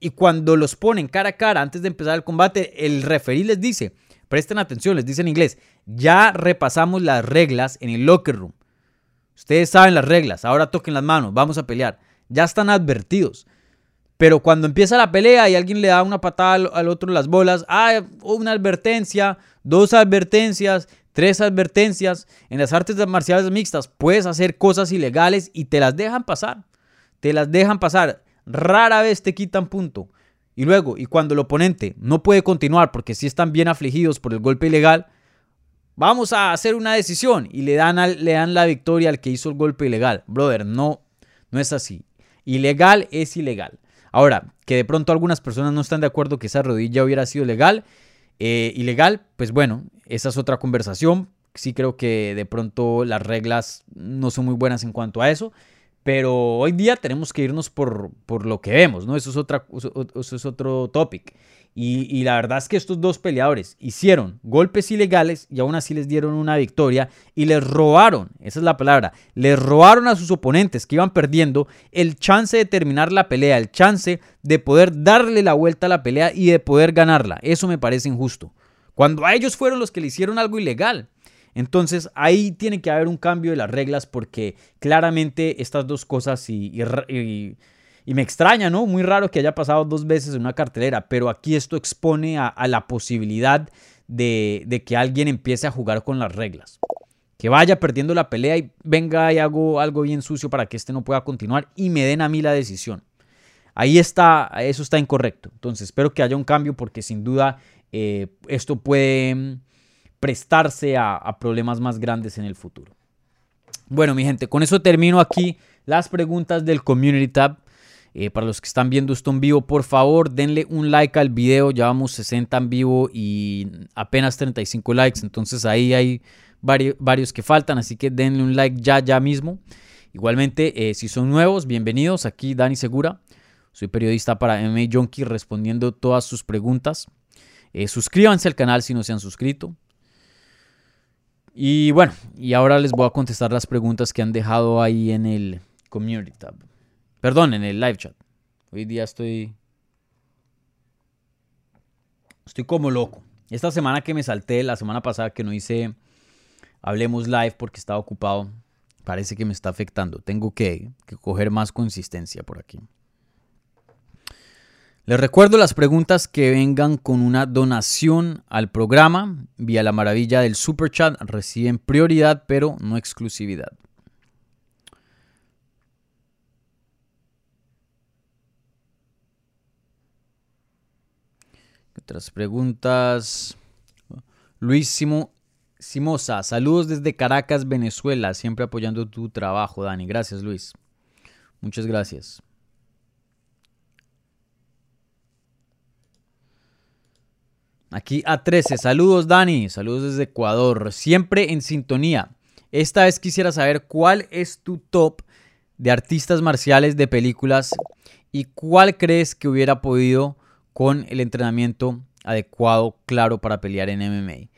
Y cuando los ponen cara a cara antes de empezar el combate, el referí les dice, presten atención, les dice en inglés, ya repasamos las reglas en el locker room. Ustedes saben las reglas, ahora toquen las manos, vamos a pelear. Ya están advertidos. Pero cuando empieza la pelea y alguien le da una patada al, otro las bolas, ah, una advertencia, dos advertencias, tres advertencias. En las artes marciales mixtas puedes hacer cosas ilegales y te las dejan pasar. Te las dejan pasar rara vez te quitan punto. Y luego, y cuando el oponente no puede continuar porque si están bien afligidos por el golpe ilegal, vamos a hacer una decisión y le dan, le dan la victoria al que hizo el golpe ilegal. Brother, no, no es así. Ilegal es ilegal. Ahora, que de pronto algunas personas no están de acuerdo que esa rodilla hubiera sido legal, eh, ilegal, pues bueno, esa es otra conversación. Sí creo que de pronto las reglas no son muy buenas en cuanto a eso. Pero hoy día tenemos que irnos por, por lo que vemos, ¿no? Eso es, otra, eso es otro topic. Y, la verdad es que estos dos peleadores hicieron golpes ilegales y aún así les dieron una victoria y les robaron, esa es la palabra, les robaron a sus oponentes que iban perdiendo el chance de terminar la pelea, el chance de poder darle la vuelta a la pelea y de poder ganarla. Eso me parece injusto. Cuando a ellos fueron los que le hicieron algo ilegal. Entonces ahí tiene que haber un cambio de las reglas porque claramente estas dos cosas y, me extraña, ¿no? Muy raro que haya pasado dos veces en una cartelera, pero aquí esto expone a, la posibilidad de, que alguien empiece a jugar con las reglas. Que vaya perdiendo la pelea y venga y hago algo bien sucio para que este no pueda continuar y me den a mí la decisión. Ahí está, eso está incorrecto. Entonces espero que haya un cambio porque sin duda eh, esto puede prestarse a, problemas más grandes en el futuro. Bueno, mi gente, con eso termino aquí las preguntas del Community Tab. Eh, para los que están viendo esto en vivo, por favor, denle un like al video. Ya vamos 60 en vivo y apenas 35 likes. Entonces ahí hay varios, que faltan. Así que denle un like ya, ya mismo. Igualmente, eh, si son nuevos, bienvenidos. Aquí Dani Segura. Soy periodista para MMA Junkie respondiendo todas sus preguntas. Eh, suscríbanse al canal si no se han suscrito. Y bueno, y ahora les voy a contestar las preguntas que han dejado ahí en el Community Tab. Perdón, en el live chat. Hoy día estoy. Estoy como loco. Esta semana que me salté, la semana pasada que no hice Hablemos Live porque estaba ocupado, parece que me está afectando. Tengo que, que coger más consistencia por aquí. Les recuerdo las preguntas que vengan con una donación al programa vía la maravilla del super chat reciben prioridad pero no exclusividad. Otras preguntas. Luis Simosa, saludos desde Caracas, Venezuela, siempre apoyando tu trabajo, Dani. Gracias, Luis. Muchas gracias. Aquí a 13. Saludos, Dani. Saludos desde Ecuador. Siempre en sintonía. Esta vez quisiera saber cuál es tu top de artistas marciales de películas y cuál crees que hubiera podido con el entrenamiento adecuado, claro, para pelear en MMA.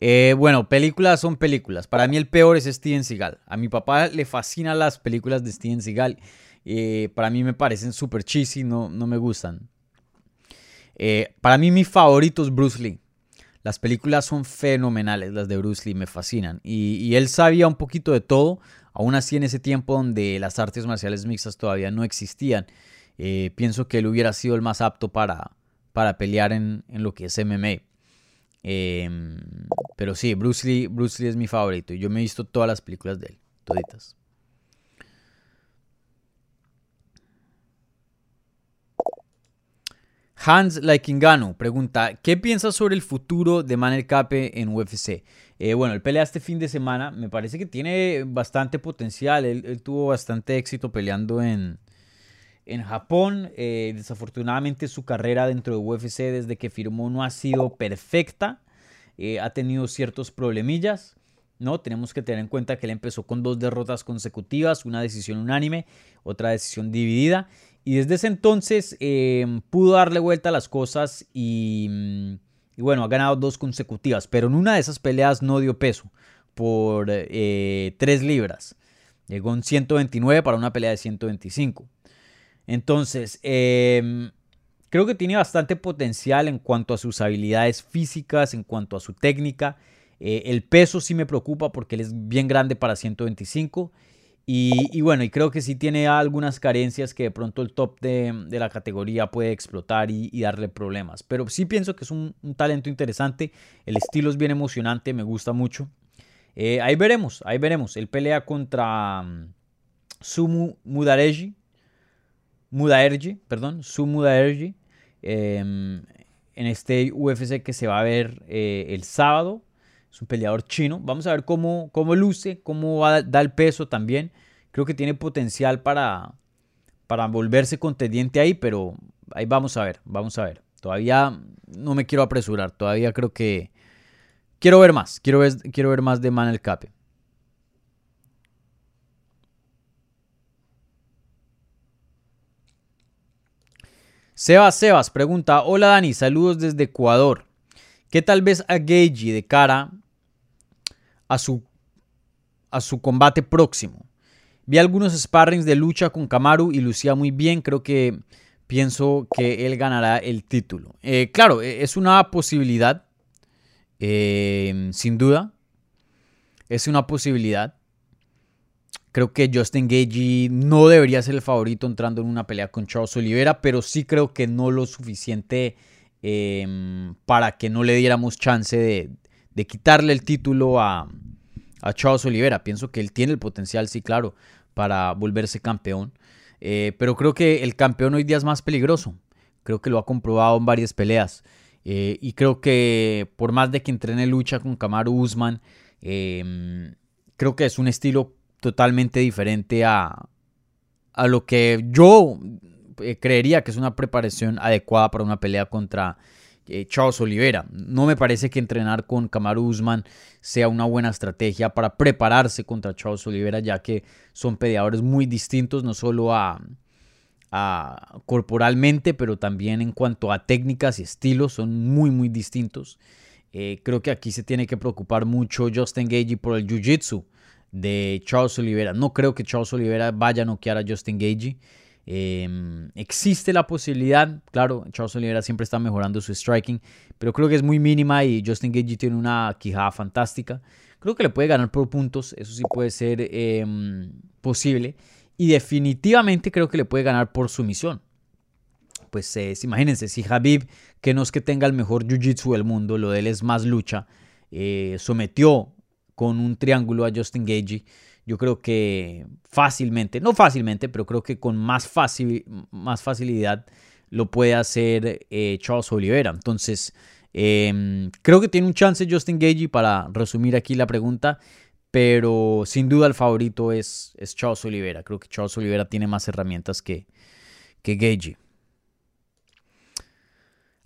Eh, bueno, películas son películas. Para mí el peor es Steven Seagal. A mi papá le fascinan las películas de Steven Seagal. Eh, para mí me parecen súper cheesy, no, no me gustan. Eh, para mí mi favorito es Bruce Lee. Las películas son fenomenales, las de Bruce Lee me fascinan. Y, él sabía un poquito de todo, aún así en ese tiempo donde las artes marciales mixtas todavía no existían. Pienso que él hubiera sido el más apto para, para pelear en, lo que es MMA. Em, pero sí, Bruce Lee, Bruce Lee es mi favorito. Yo me he visto todas las películas de él, toditas. Hans Laikingano pregunta, ¿qué piensas sobre el futuro de Manel Cape en UFC? Eh, bueno, él pelea este fin de semana, me parece que tiene bastante potencial, él, tuvo bastante éxito peleando en, en Japón, eh, desafortunadamente su carrera dentro de UFC desde que firmó no ha sido perfecta, eh, ha tenido ciertos problemillas, ¿no? Tenemos que tener en cuenta que él empezó con dos derrotas consecutivas, una decisión unánime, otra decisión dividida. Y desde ese entonces em, pudo darle vuelta a las cosas mm, y, bueno, ha ganado dos consecutivas, pero en una de esas peleas no dio peso por eh, 3 libras. Llegó en 129 para una pelea de 125. Entonces, em, creo que tiene bastante potencial en cuanto a sus habilidades físicas, en cuanto a su técnica. Eh, el peso sí me preocupa porque él es bien grande para 125 y, bueno, y creo que sí tiene algunas carencias que de pronto el top de, la categoría puede explotar y, darle problemas. Pero sí pienso que es un, talento interesante. El estilo es bien emocionante, me gusta mucho. Eh, ahí veremos, ahí veremos. Él pelea contra um, Sumu Mudaerji. Mudaerji, perdón, Sumu Mudaerji. Em, en este UFC que se va a ver eh, el sábado. Es un peleador chino. Vamos a ver cómo, cómo luce, cómo da el peso también. Creo que tiene potencial para, para volverse contendiente ahí, pero ahí vamos a ver, vamos a ver. Todavía no me quiero apresurar, todavía creo que quiero ver más, quiero ver, quiero ver más de Manel Cape. Sebas Sebas pregunta, hola Dani, saludos desde Ecuador. ¿Qué tal vez a Gagey de cara a su, a su combate próximo? Vi algunos sparrings de lucha con Kamaru y lucía muy bien. Creo que pienso que él ganará el título. Eh, claro, e, es una posibilidad, eh, sin duda. Es una posibilidad. Creo que Justin Gagey no debería ser el favorito entrando en una pelea con Charles Oliveira, pero sí creo que no lo suficiente em, para que no le diéramos chance de, quitarle el título a, a Charles Oliveira. Pienso que él tiene el potencial, sí, claro, para volverse campeón. Eh, pero creo que el campeón hoy día es más peligroso. Creo que lo ha comprobado en varias peleas. Eh, y creo que por más de que entrene lucha con Kamaru Usman, em, creo que es un estilo totalmente diferente a, a lo que yo eh, creería que es una preparación adecuada para una pelea contra eh, Charles. No me parece que entrenar con Kamaru Usman sea una buena estrategia para prepararse contra Charles Oliveira, ya que son peleadores muy distintos, no solo a, corporalmente, pero también en cuanto a técnicas y estilos, son muy, muy distintos. Eh, creo que aquí se tiene que preocupar mucho Justin Gagey por el jiu-jitsu de Charles Oliveira. No creo que Charles Oliveira vaya a noquear a Justin Gagey. Em, existe la posibilidad, claro, Charles Oliveira siempre está mejorando su striking, pero creo que es muy mínima y Justin Gagey tiene una quijada fantástica. Creo que le puede ganar por puntos, eso sí puede ser em, posible. Y definitivamente creo que le puede ganar por sumisión. Pues imagínense, si Habib, que no es que tenga el mejor jiu-jitsu del mundo, lo de él es más lucha, eh, sometió con un triángulo a Justin Gagey yo creo que fácilmente, no fácilmente, pero creo que con más, más facilidad lo puede hacer eh, Charles Oliveira. Entonces, em, creo que tiene un chance Justin Gagey para resumir aquí la pregunta, pero sin duda el favorito es, es Charles Oliveira. Creo que Charles Oliveira tiene más herramientas que, que Gagey.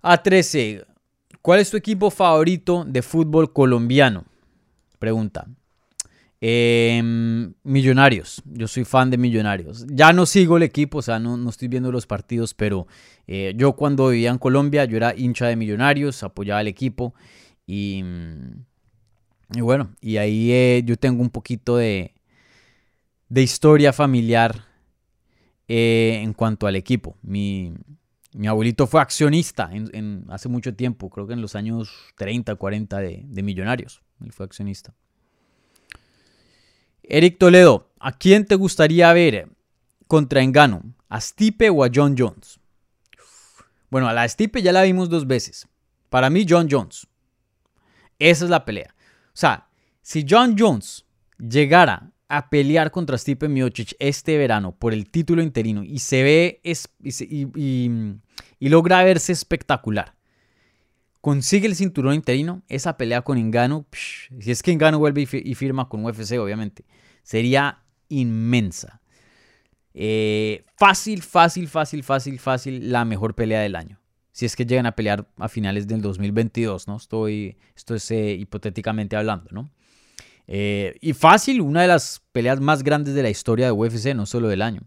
A13. ¿Cuál es tu equipo favorito de fútbol colombiano? Pregunta. Em, millonarios, yo soy fan de Millonarios. Ya no sigo el equipo, o sea, no, estoy viendo los partidos, pero eh, yo cuando vivía en Colombia, yo era hincha de Millonarios, apoyaba al equipo y, y bueno, y ahí eh, yo tengo un poquito de, de historia familiar eh, en cuanto al equipo. Mi, abuelito fue accionista hace mucho tiempo, creo que en los años 30, 40 de, de Millonarios, él fue accionista. Eric Toledo, ¿a quién te gustaría ver contra Engano? ¿A Stipe o a John Jones? Bueno, a la Stipe ya la vimos dos veces. Para mí, John Jones. Esa es la pelea. O sea, si John Jones llegara a pelear contra Stipe Miocic este verano por el título interino y se ve y, logra verse espectacular, consigue el cinturón interino, esa pelea con Engano, si es que Engano vuelve y firma con UFC, obviamente, sería inmensa. Eh, fácil, fácil, fácil, fácil, fácil, la mejor pelea del año. Si es que llegan a pelear a finales del 2022, ¿no? Estoy, esto es eh, hipotéticamente hablando, ¿no? Eh, y fácil, una de las peleas más grandes de la historia de UFC, no solo del año.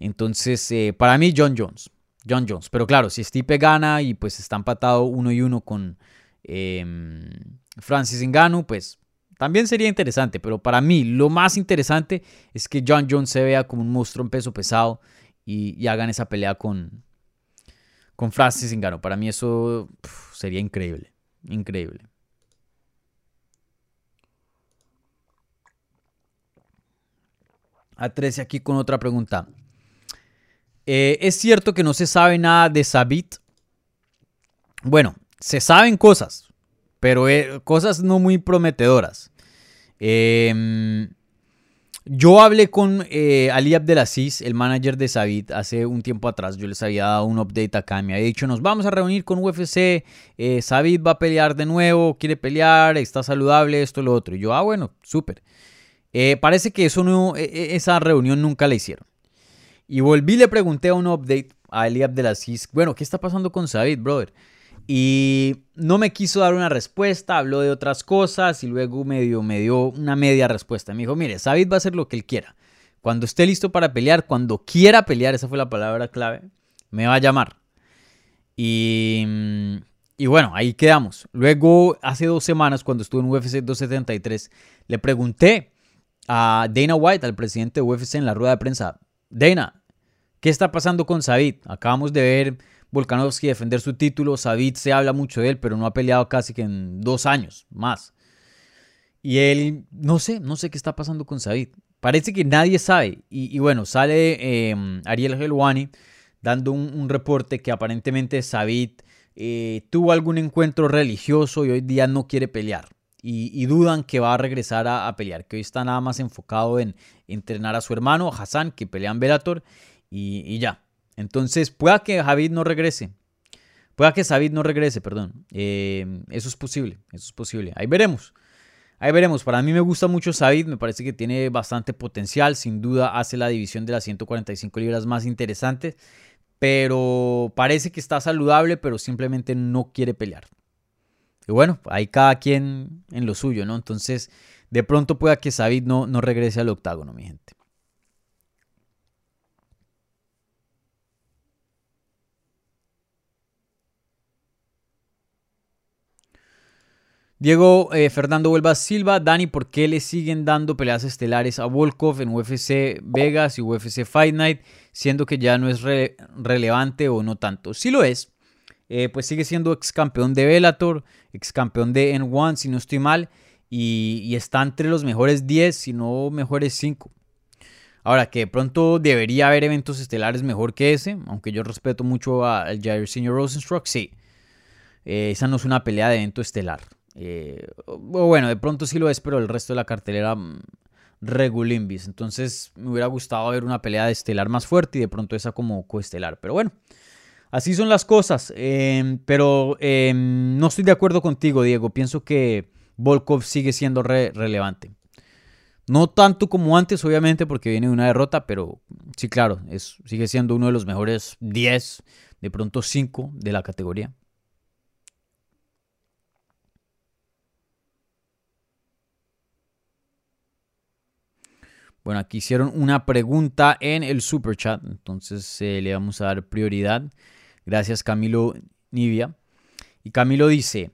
Entonces, para mí, John Jones. John Jones. Pero claro, si Stipe gana y pues está empatado uno y uno con em, Francis Ngannou, pues también sería interesante, pero para mí lo más interesante es que John Jones se vea como un monstruo en peso pesado y, hagan esa pelea con, con Francis Ngannou. Para mí eso sería increíble, increíble. A 13 aquí con otra pregunta. Eh, ¿Es cierto que no se sabe nada de Sabit? Bueno, se saben cosas pero eh, cosas no muy prometedoras. Em, yo hablé con eh, Ali Abdelaziz, el manager de Sabit, hace un tiempo atrás. Yo les había dado un update acá. Me había dicho: Nos vamos a reunir con UFC. Eh, va a pelear de nuevo, quiere pelear, está saludable, esto, lo otro. Y yo, ah, bueno, súper. Parece que eso no, e, e, esa reunión nunca la hicieron. Y volví, le pregunté a un update a Ali Abdelaziz: Bueno, ¿qué está pasando con Sabit, brother? Y no me quiso dar una respuesta, habló de otras cosas y luego me dio, me dio una media respuesta. Me dijo, mire, Sabid va a hacer lo que él quiera. Cuando esté listo para pelear, cuando quiera pelear, esa fue la palabra clave, me va a llamar. Y, y bueno, ahí quedamos. Luego, hace dos semanas, cuando estuve en UFC 273, le pregunté a Dana White, al presidente de UFC, en la rueda de prensa, Dana, ¿qué está pasando con Sabid? Acabamos de ver Volkanovski defender su título. Sabit se habla mucho de él, pero no ha peleado casi que en dos años más. Y él, no sé, no sé qué está pasando con Sabit. Parece que nadie sabe. Y, bueno, sale em, Ariel Helwani dando un, reporte que aparentemente Sabit eh, tuvo algún encuentro religioso y hoy día no quiere pelear. Y, dudan que va a regresar a, pelear, que hoy está nada más enfocado en entrenar a su hermano Hassan, que pelea en Bellator, y ya. Entonces, pueda que Javid no regrese. Pueda que David no regrese, perdón. Eh, eso es posible, eso es posible. Ahí veremos. Ahí veremos. Para mí me gusta mucho David, me parece que tiene bastante potencial. Sin duda hace la división de las 145 libras más interesante. Pero parece que está saludable, pero simplemente no quiere pelear. Y bueno, hay cada quien en lo suyo, ¿no? Entonces, de pronto pueda que David no, no regrese al octágono, mi gente. Diego eh, Fernando Huelva Silva, Dani, ¿por qué le siguen dando peleas estelares a Volkov en UFC Vegas y UFC Fight Night, siendo que ya no es relevante o no tanto? Sí lo es, eh, pues sigue siendo ex campeón de Bellator, ex campeón de N1, si no estoy mal, y, está entre los mejores 10, si no mejores 5. Ahora, que de pronto debería haber eventos estelares mejor que ese, aunque yo respeto mucho al Jair Senior Rosenstruck, sí. Eh, esa no es una pelea de evento estelar. Eh, bueno, de pronto sí lo es, pero el resto de la cartelera mm, regulimbis. Entonces me hubiera gustado ver una pelea de estelar más fuerte y de pronto esa como coestelar. Pero bueno, Así son las cosas, em, pero em, no estoy de acuerdo contigo, Diego. Pienso que Volkov sigue siendo relevante. No tanto como antes, obviamente, porque viene de una derrota, pero sí, claro, es, sigue siendo uno de los mejores 10, de pronto 5 de la categoría. Bueno, aquí hicieron una pregunta en el super chat, entonces eh, le vamos a dar prioridad. Gracias Camilo Nivia. Y Camilo dice,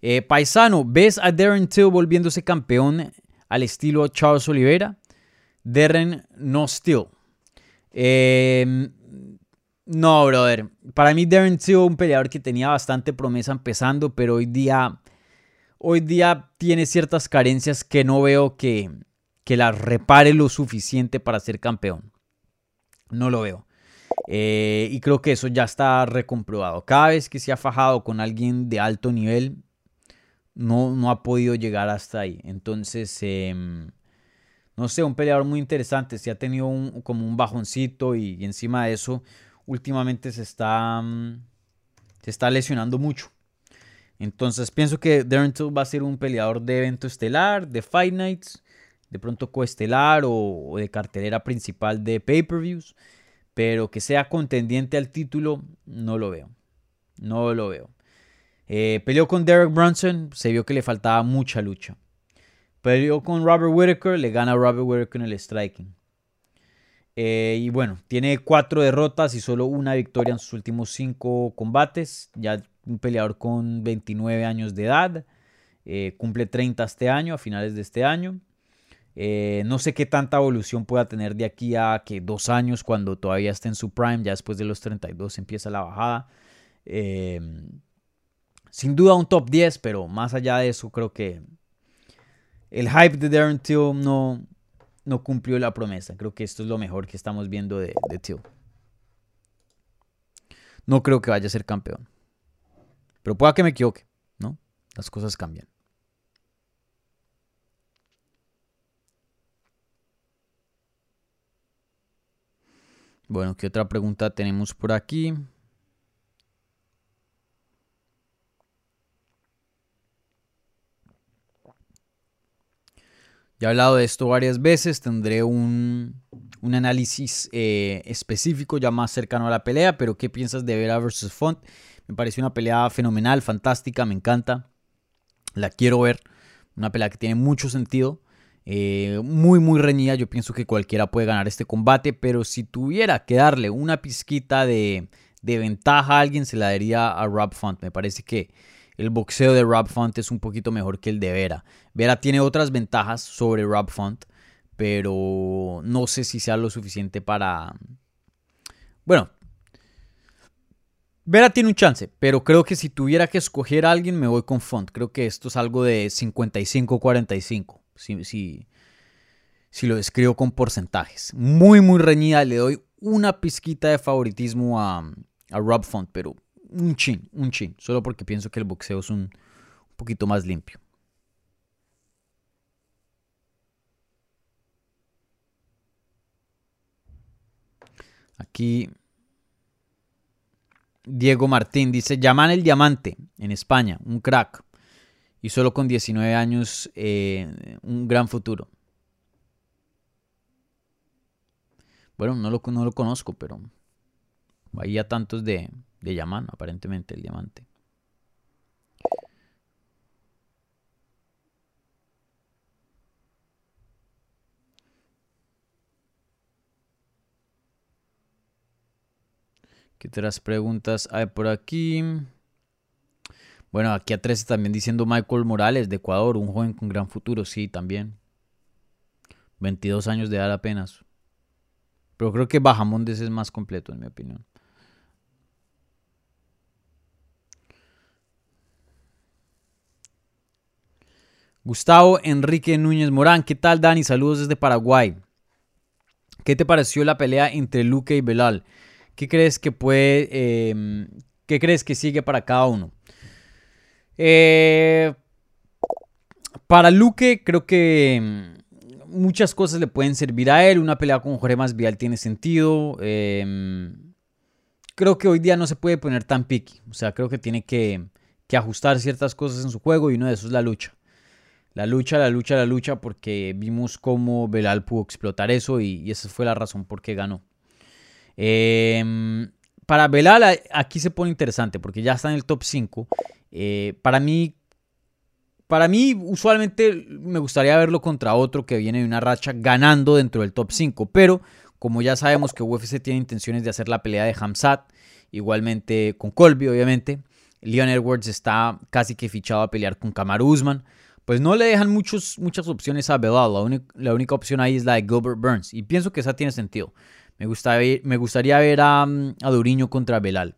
eh, paisano, ¿ves a Darren Till volviéndose campeón al estilo Charles Oliveira? Darren no still. Em, no, brother. Para mí Darren Till un peleador que tenía bastante promesa empezando, pero hoy día, hoy día tiene ciertas carencias que no veo que, que las repare lo suficiente para ser campeón. No lo veo. Eh, y creo que eso ya está recomprobado. Cada vez que se ha fajado con alguien de alto nivel, no, no ha podido llegar hasta ahí. Entonces, em, no sé, un peleador muy interesante. Se ha tenido como un bajoncito y, encima de eso, últimamente se está, mm, se está lesionando mucho. Entonces, pienso que Darren va a ser un peleador de evento estelar, de Fight Nights, de pronto coestelar o, o de cartelera principal de pay-per-views. Pero que sea contendiente al título, no lo veo. No lo veo. Eh, peleó con Derek Brunson, se vio que le faltaba mucha lucha. Peleó con Robert Whittaker, le gana Robert Whittaker en el striking. Eh, y bueno, tiene cuatro derrotas y solo una victoria en sus últimos cinco combates. Ya un peleador con 29 años de edad. Eh, cumple 30 este año, a finales de este año. Eh, no sé qué tanta evolución pueda tener de aquí a que dos años cuando todavía esté en su prime, ya después de los 32 empieza la bajada. Em, sin duda un top 10, pero más allá de eso creo que el hype de Darren Till no, no cumplió la promesa. Creo que esto es lo mejor que estamos viendo de, de Till. No creo que vaya a ser campeón. Pero pueda que me equivoque, ¿no? Las cosas cambian. Bueno, ¿qué otra pregunta tenemos por aquí? Ya he hablado de esto varias veces, tendré un, análisis eh, específico ya más cercano a la pelea, pero ¿qué piensas de Vera versus Font? Me pareció una pelea fenomenal, fantástica, me encanta. La quiero ver, una pelea que tiene mucho sentido. Eh, muy, muy reñida. Yo pienso que cualquiera puede ganar este combate. Pero si tuviera que darle una pizquita de, ventaja a alguien, se la daría a Rob Font. Me parece que el boxeo de Rob Font es un poquito mejor que el de Vera. Vera tiene otras ventajas sobre Rob Font. Pero no sé si sea lo suficiente para. Bueno, Vera tiene un chance, pero creo que si tuviera que escoger a alguien, me voy con Font. Creo que esto es algo de 55-45 si, si, lo describo con porcentajes. Muy, muy reñida. Le doy una pizquita de favoritismo a, a Rob Font, pero un chin, un chin. Solo porque pienso que el boxeo es un, un poquito más limpio. Aquí Diego Martín dice, llaman el diamante en España, un crack y solo con 19 años eh, un gran futuro. Bueno, no lo, no lo conozco, pero hay tantos de, de Yaman, aparentemente, el diamante. ¿Qué otras preguntas hay por aquí? Bueno, aquí a 13 también diciendo Michael Morales de Ecuador, un joven con gran futuro, sí, también. 22 años de edad apenas. Pero creo que Bajamondes es más completo, en mi opinión. Gustavo Enrique Núñez Morán, ¿qué tal Dani? Saludos desde Paraguay. ¿Qué te pareció la pelea entre Luque y Belal? ¿Qué crees que puede, em, qué crees que sigue para cada uno? Eh, para Luque creo que mm, muchas cosas le pueden servir a él. Una pelea con Jorge Masvidal tiene sentido. Em, creo que hoy día no se puede poner tan picky. O sea, creo que tiene que, ajustar ciertas cosas en su juego y uno de esos es la lucha. La lucha, la lucha, la lucha, porque vimos cómo Belal pudo explotar eso y, esa fue la razón por qué ganó. Em, para Belal aquí se pone interesante porque ya está en el top 5. Eh, para mí, para mí, usualmente me gustaría verlo contra otro que viene de una racha ganando dentro del top 5. Pero como ya sabemos que UFC tiene intenciones de hacer la pelea de Hamzat, igualmente con Colby, obviamente. Leon Edwards está casi que fichado a pelear con Kamaru Usman. Pues no le dejan muchos, muchas opciones a Belal. La, única opción ahí es la de Gilbert Burns. Y pienso que esa tiene sentido. Me, gustaría ver a, a Duriño contra Belal.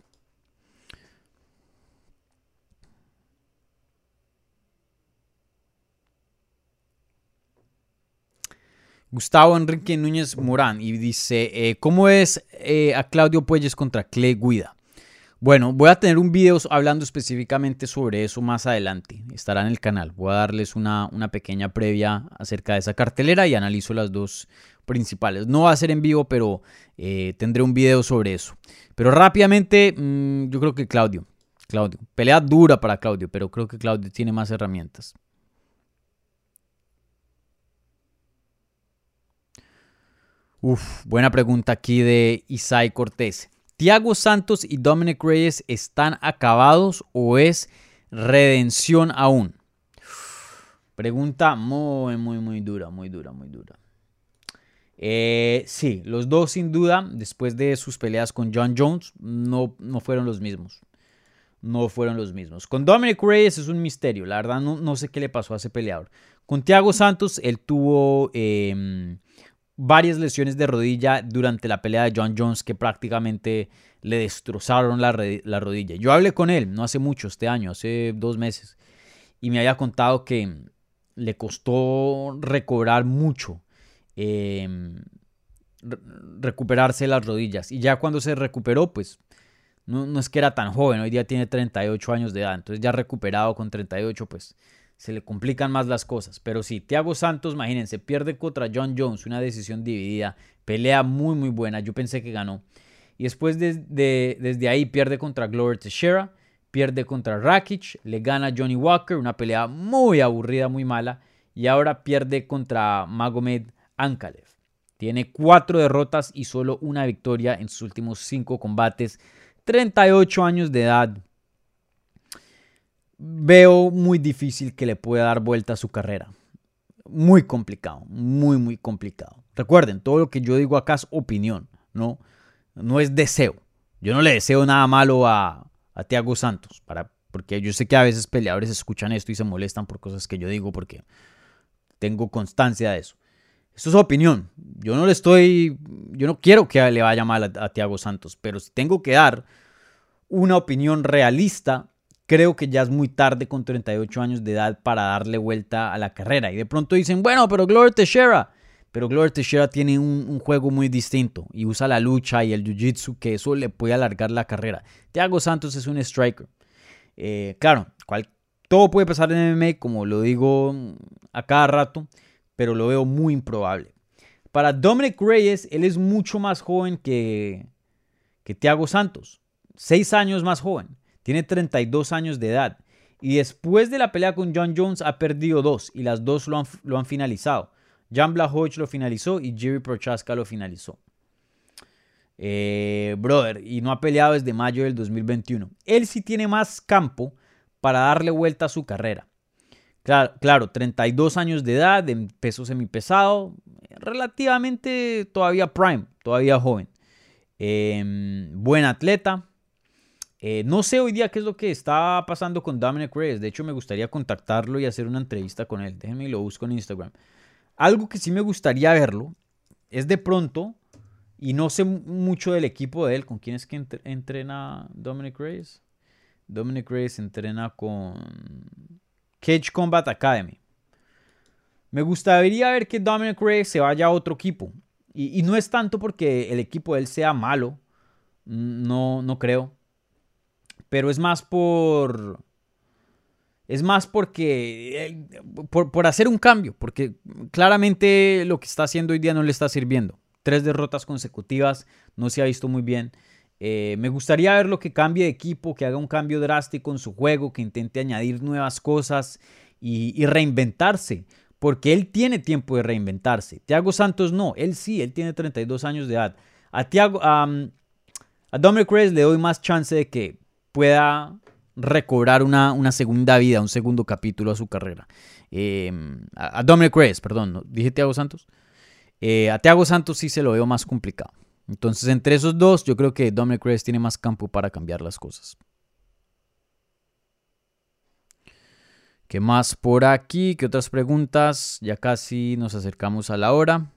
Gustavo Enrique Núñez Morán y dice, eh, ¿cómo es eh, a Claudio Puelles contra Clay Guida? Bueno, voy a tener un video hablando específicamente sobre eso más adelante. Estará en el canal. Voy a darles una, una pequeña previa acerca de esa cartelera y analizo las dos principales. No va a ser en vivo, pero eh, tendré un video sobre eso. Pero rápidamente, mm, yo creo que Claudio. Claudio. Pelea dura para Claudio, pero creo que Claudio tiene más herramientas. Uf, buena pregunta aquí de Isai Cortés. ¿Tiago Santos y Dominic Reyes están acabados o es redención aún? Pregunta muy, muy, muy dura, muy dura, muy dura. Eh, sí, los dos sin duda, después de sus peleas con John Jones, no, no fueron los mismos. No fueron los mismos. Con Dominic Reyes es un misterio, la verdad no, no sé qué le pasó a ese peleador. Con Thiago Santos, él tuvo em, varias lesiones de rodilla durante la pelea de John Jones que prácticamente le destrozaron la, rodilla. Yo hablé con él no hace mucho, este año, hace dos meses, y me había contado que le costó recobrar mucho, em, recuperarse las rodillas. Y ya cuando se recuperó, pues no, no es que era tan joven, hoy día tiene 38 años de edad, entonces ya recuperado con 38, pues se le complican más las cosas. Pero sí, Thiago Santos, imagínense, pierde contra John Jones, una decisión dividida, pelea muy muy buena, yo pensé que ganó. Y después desde ahí pierde contra Glover Teixeira, pierde contra Rakic, le gana Johnny Walker, una pelea muy aburrida, muy mala, y ahora pierde contra Magomed Ankalev. Tiene cuatro derrotas y solo una victoria en sus últimos cinco combates. 38 años de edad, veo muy difícil que le pueda dar vuelta a su carrera. Muy complicado, muy, muy complicado. Recuerden, todo lo que yo digo acá es opinión, ¿no? No es deseo. Yo no le deseo nada malo a, a Thiago Santos, para, porque yo sé que a veces peleadores escuchan esto y se molestan por cosas que yo digo porque tengo constancia de eso. Eso es opinión. Yo no le estoy, yo no quiero que le vaya mal a, a Thiago Santos, pero si tengo que dar una opinión realista, creo que ya es muy tarde con 38 años de edad para darle vuelta a la carrera. Y de pronto dicen, bueno, pero Glover Teixeira. Pero Glover Teixeira tiene un, juego muy distinto y usa la lucha y el jiu-jitsu que eso le puede alargar la carrera. Thiago Santos es un striker. Eh, claro, todo puede pasar en MMA, como lo digo a cada rato, pero lo veo muy improbable. Para Dominic Reyes, él es mucho más joven que, que Thiago Santos. Seis años más joven. Tiene 32 años de edad. Y después de la pelea con John Jones ha perdido dos y las dos lo han, finalizado. Jan Blachowicz lo finalizó y Jerry Prochaska lo finalizó. Eh, brother, y no ha peleado desde mayo del 2021. Él sí tiene más campo para darle vuelta a su carrera. Claro, claro 32 años de edad, de peso semipesado, relativamente todavía prime, todavía joven. Em, buen atleta, eh, no sé hoy día qué es lo que está pasando con Dominic Reyes. De hecho, me gustaría contactarlo y hacer una entrevista con él. Déjenme y lo busco en Instagram. Algo que sí me gustaría verlo es de pronto, y no sé mucho del equipo de él, ¿con quién es que entrena Dominic Reyes? Dominic Reyes entrena con Cage Combat Academy. Me gustaría ver que Dominic Reyes se vaya a otro equipo. Y, y no es tanto porque el equipo de él sea malo. No, no creo pero es más por... Es más porque... Eh, por, hacer un cambio, porque claramente lo que está haciendo hoy día no le está sirviendo. Tres derrotas consecutivas, no se ha visto muy bien. Eh, me gustaría verlo que cambie de equipo, que haga un cambio drástico en su juego, que intente añadir nuevas cosas y, reinventarse, porque él tiene tiempo de reinventarse. Thiago Santos no, él sí, él tiene 32 años de edad. A, Thiago, a Dominic Reyes le doy más chance de que pueda recobrar una, una, segunda vida, un segundo capítulo a su carrera. Em, a, Dominic Reyes, perdón, dije Thiago Santos. Eh, a Thiago Santos sí se lo veo más complicado. Entonces, entre esos dos, yo creo que Dominic Reyes tiene más campo para cambiar las cosas. ¿Qué más por aquí? ¿Qué otras preguntas? Ya casi nos acercamos a la hora.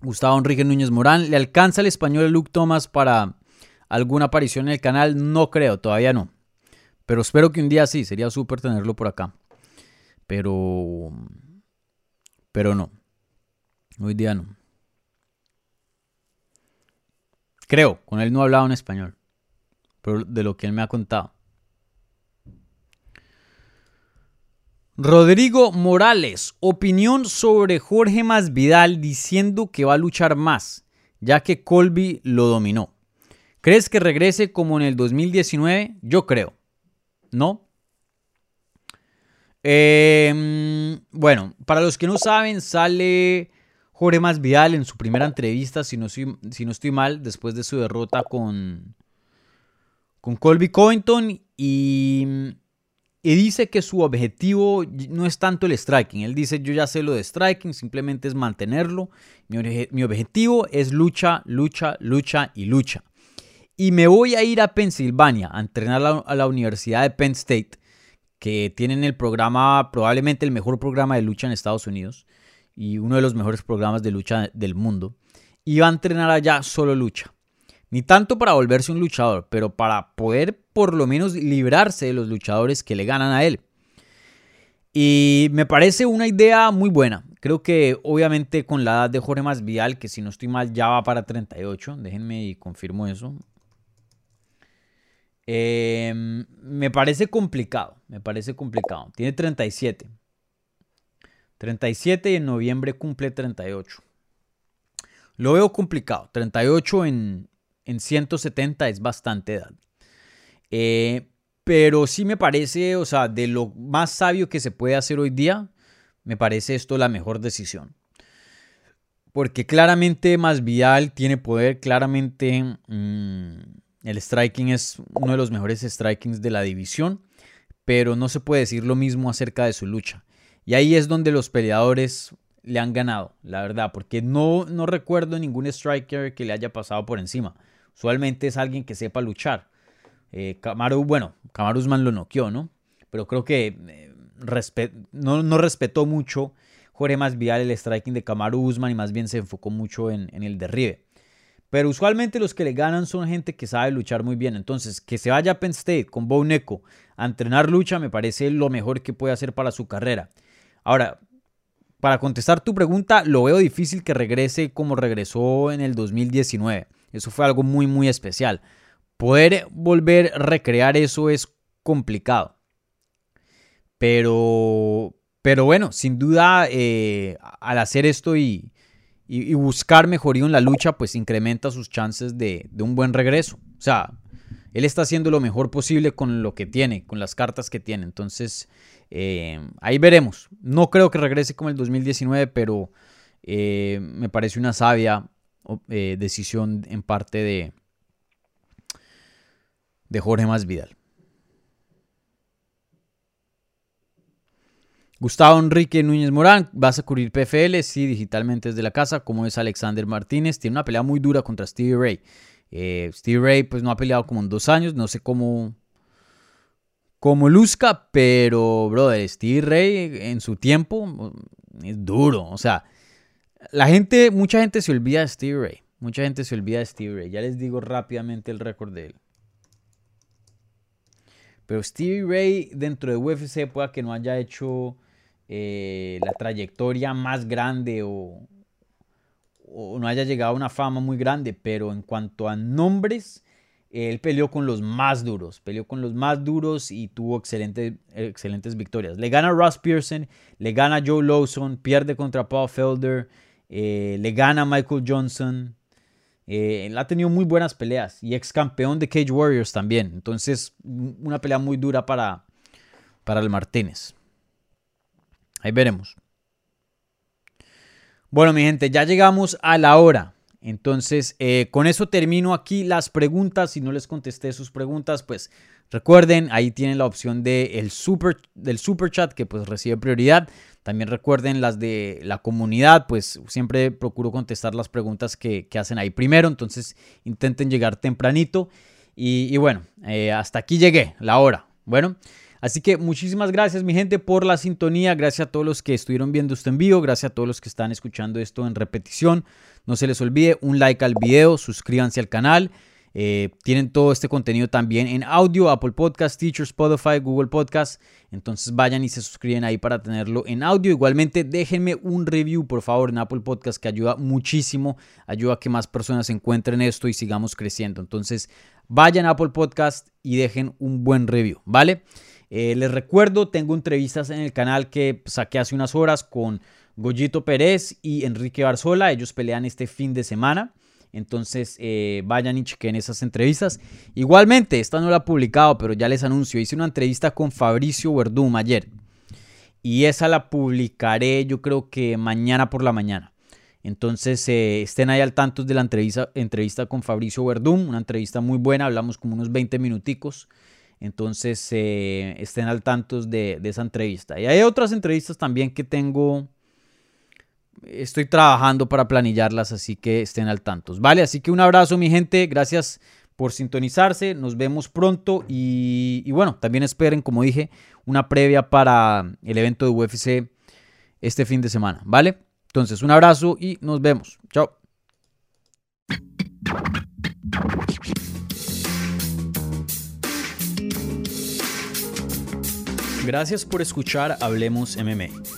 Gustavo Enrique Núñez Morán. ¿Le alcanza el español Luke Thomas para alguna aparición en el canal? No creo, todavía no. Pero espero que un día sí, sería súper tenerlo por acá. Pero... Pero no. Hoy día no. Creo, con él no he hablado en español, pero de lo que él me ha contado. Rodrigo Morales, opinión sobre Jorge Masvidal diciendo que va a luchar más, ya que Colby lo dominó. ¿Crees que regrese como en el 2019? Yo creo. ¿No? Em, bueno, para los que no saben, sale Jorge Masvidal en su primera entrevista, si no, si no estoy mal, después de su derrota con, con Colby Covington y, y, dice que su objetivo no es tanto el striking. Él dice, yo ya sé lo de striking, simplemente es mantenerlo. Mi, objetivo es lucha, lucha, lucha y lucha. Y me voy a ir a Pensilvania a entrenar a la Universidad de Penn State, que tienen el programa, probablemente el mejor programa de lucha en Estados Unidos y uno de los mejores programas de lucha del mundo, y va a entrenar allá solo lucha. Ni tanto para volverse un luchador, pero para poder por lo menos librarse de los luchadores que le ganan a él. Y me parece una idea muy buena. Creo que obviamente con la edad de Jorge Masvidal, que si no estoy mal ya va para 38, déjenme y confirmo eso. Em, me parece complicado, me parece complicado. Tiene 37. 37 y en noviembre cumple 38. Lo veo complicado. 38 en, en 170 es bastante edad. Eh, pero sí me parece, o sea, de lo más sabio que se puede hacer hoy día, me parece esto la mejor decisión. Porque claramente Masvidal tiene poder, claramente mm, el striking es uno de los mejores strikings de la división, pero no se puede decir lo mismo acerca de su lucha. Y ahí es donde los peleadores le han ganado, la verdad, porque no, no recuerdo ningún striker que le haya pasado por encima. Usualmente es alguien que sepa luchar. Eh, bueno, Kamaru Usman lo noqueó, ¿no? Pero creo que eh, no, respetó mucho Jorge Masvidal el striking de Kamaru Usman y más bien se enfocó mucho en, el derribe. Pero usualmente los que le ganan son gente que sabe luchar muy bien. Entonces, que se vaya a Penn State con Bo Neko a entrenar lucha me parece lo mejor que puede hacer para su carrera. Ahora, para contestar tu pregunta, lo veo difícil que regrese como regresó en el 2019. Eso fue algo muy, muy especial. Poder volver a recrear eso es complicado. Pero, pero bueno, sin duda, eh, al hacer esto y, buscar mejoría en la lucha, pues incrementa sus chances de, de un buen regreso. O sea, él está haciendo lo mejor posible con lo que tiene, con las cartas que tiene. Entonces, eh, ahí veremos. No creo que regrese como el 2019, pero eh, me parece una sabia eh, decisión en parte de, de Jorge Masvidal. Gustavo Enrique Núñez Morán, ¿vas a cubrir PFL? Sí, digitalmente desde la casa, como es Alexander Martínez. Tiene una pelea muy dura contra Stevie Ray. Stevie Ray pues no ha peleado como en dos años, no sé cómo, como luzca, pero, brother, Stevie Ray en su tiempo es duro. O sea, la gente, mucha gente se olvida de Stevie Ray. Mucha gente se olvida de Stevie Ray. Ya les digo rápidamente el récord de él. Pero Stevie Ray dentro de UFC pueda que no haya hecho eh, la trayectoria más grande o, no haya llegado a una fama muy grande, pero en cuanto a nombres él peleó con los más duros, peleó con los más duros y tuvo excelentes victorias. Le gana a Ross Pearson, le gana a Joe Lawson, pierde contra Paul Felder, eh, le gana Michael Johnson. Eh, él ha tenido muy buenas peleas y ex campeón de Cage Warriors también. Entonces, una pelea muy dura para, para el Martínez. Ahí veremos. Bueno, mi gente, ya llegamos a la hora. Entonces, eh, con eso termino aquí las preguntas. Si no les contesté sus preguntas, pues recuerden, ahí tienen la opción de el super, del super chat que pues recibe prioridad. También recuerden las de la comunidad, pues siempre procuro contestar las preguntas que, hacen ahí primero. Entonces, intenten llegar tempranito. Y, bueno, eh, hasta aquí llegué, la hora. Bueno. Así que muchísimas gracias mi gente por la sintonía, gracias a todos los que estuvieron viendo este envío, gracias a todos los que están escuchando esto en repetición. No se les olvide un like al video, suscríbanse al canal. Eh, tienen todo este contenido también en audio, Apple Podcast, Teacher, Spotify, Google Podcast. Entonces vayan y se suscriben ahí para tenerlo en audio. Igualmente déjenme un review por favor en Apple Podcast que ayuda muchísimo, ayuda a que más personas encuentren esto y sigamos creciendo. Entonces vayan a Apple Podcast y dejen un buen review, ¿vale? Eh, les recuerdo, tengo entrevistas en el canal que saqué hace unas horas con Goyito Pérez y Enrique Barzola. Ellos pelean este fin de semana. Entonces eh, vayan y chequen esas entrevistas. Igualmente, esta no la he publicado, pero ya les anuncio. Hice una entrevista con Fabricio Verdum ayer. Y esa la publicaré yo creo que mañana por la mañana. Entonces eh, estén ahí al tanto de la entrevista, entrevista con Fabricio Verdum. Una entrevista muy buena. Hablamos como unos 20 minuticos. Entonces eh, estén al tanto de, esa entrevista. Y hay otras entrevistas también que tengo. Estoy trabajando para planillarlas, así que estén al tanto. Vale, así que un abrazo, mi gente. Gracias por sintonizarse. Nos vemos pronto. Y, bueno, también esperen, como dije, una previa para el evento de UFC este fin de semana. ¿Vale? Entonces, un abrazo y nos vemos. Chao. Gracias por escuchar Hablemos MMA.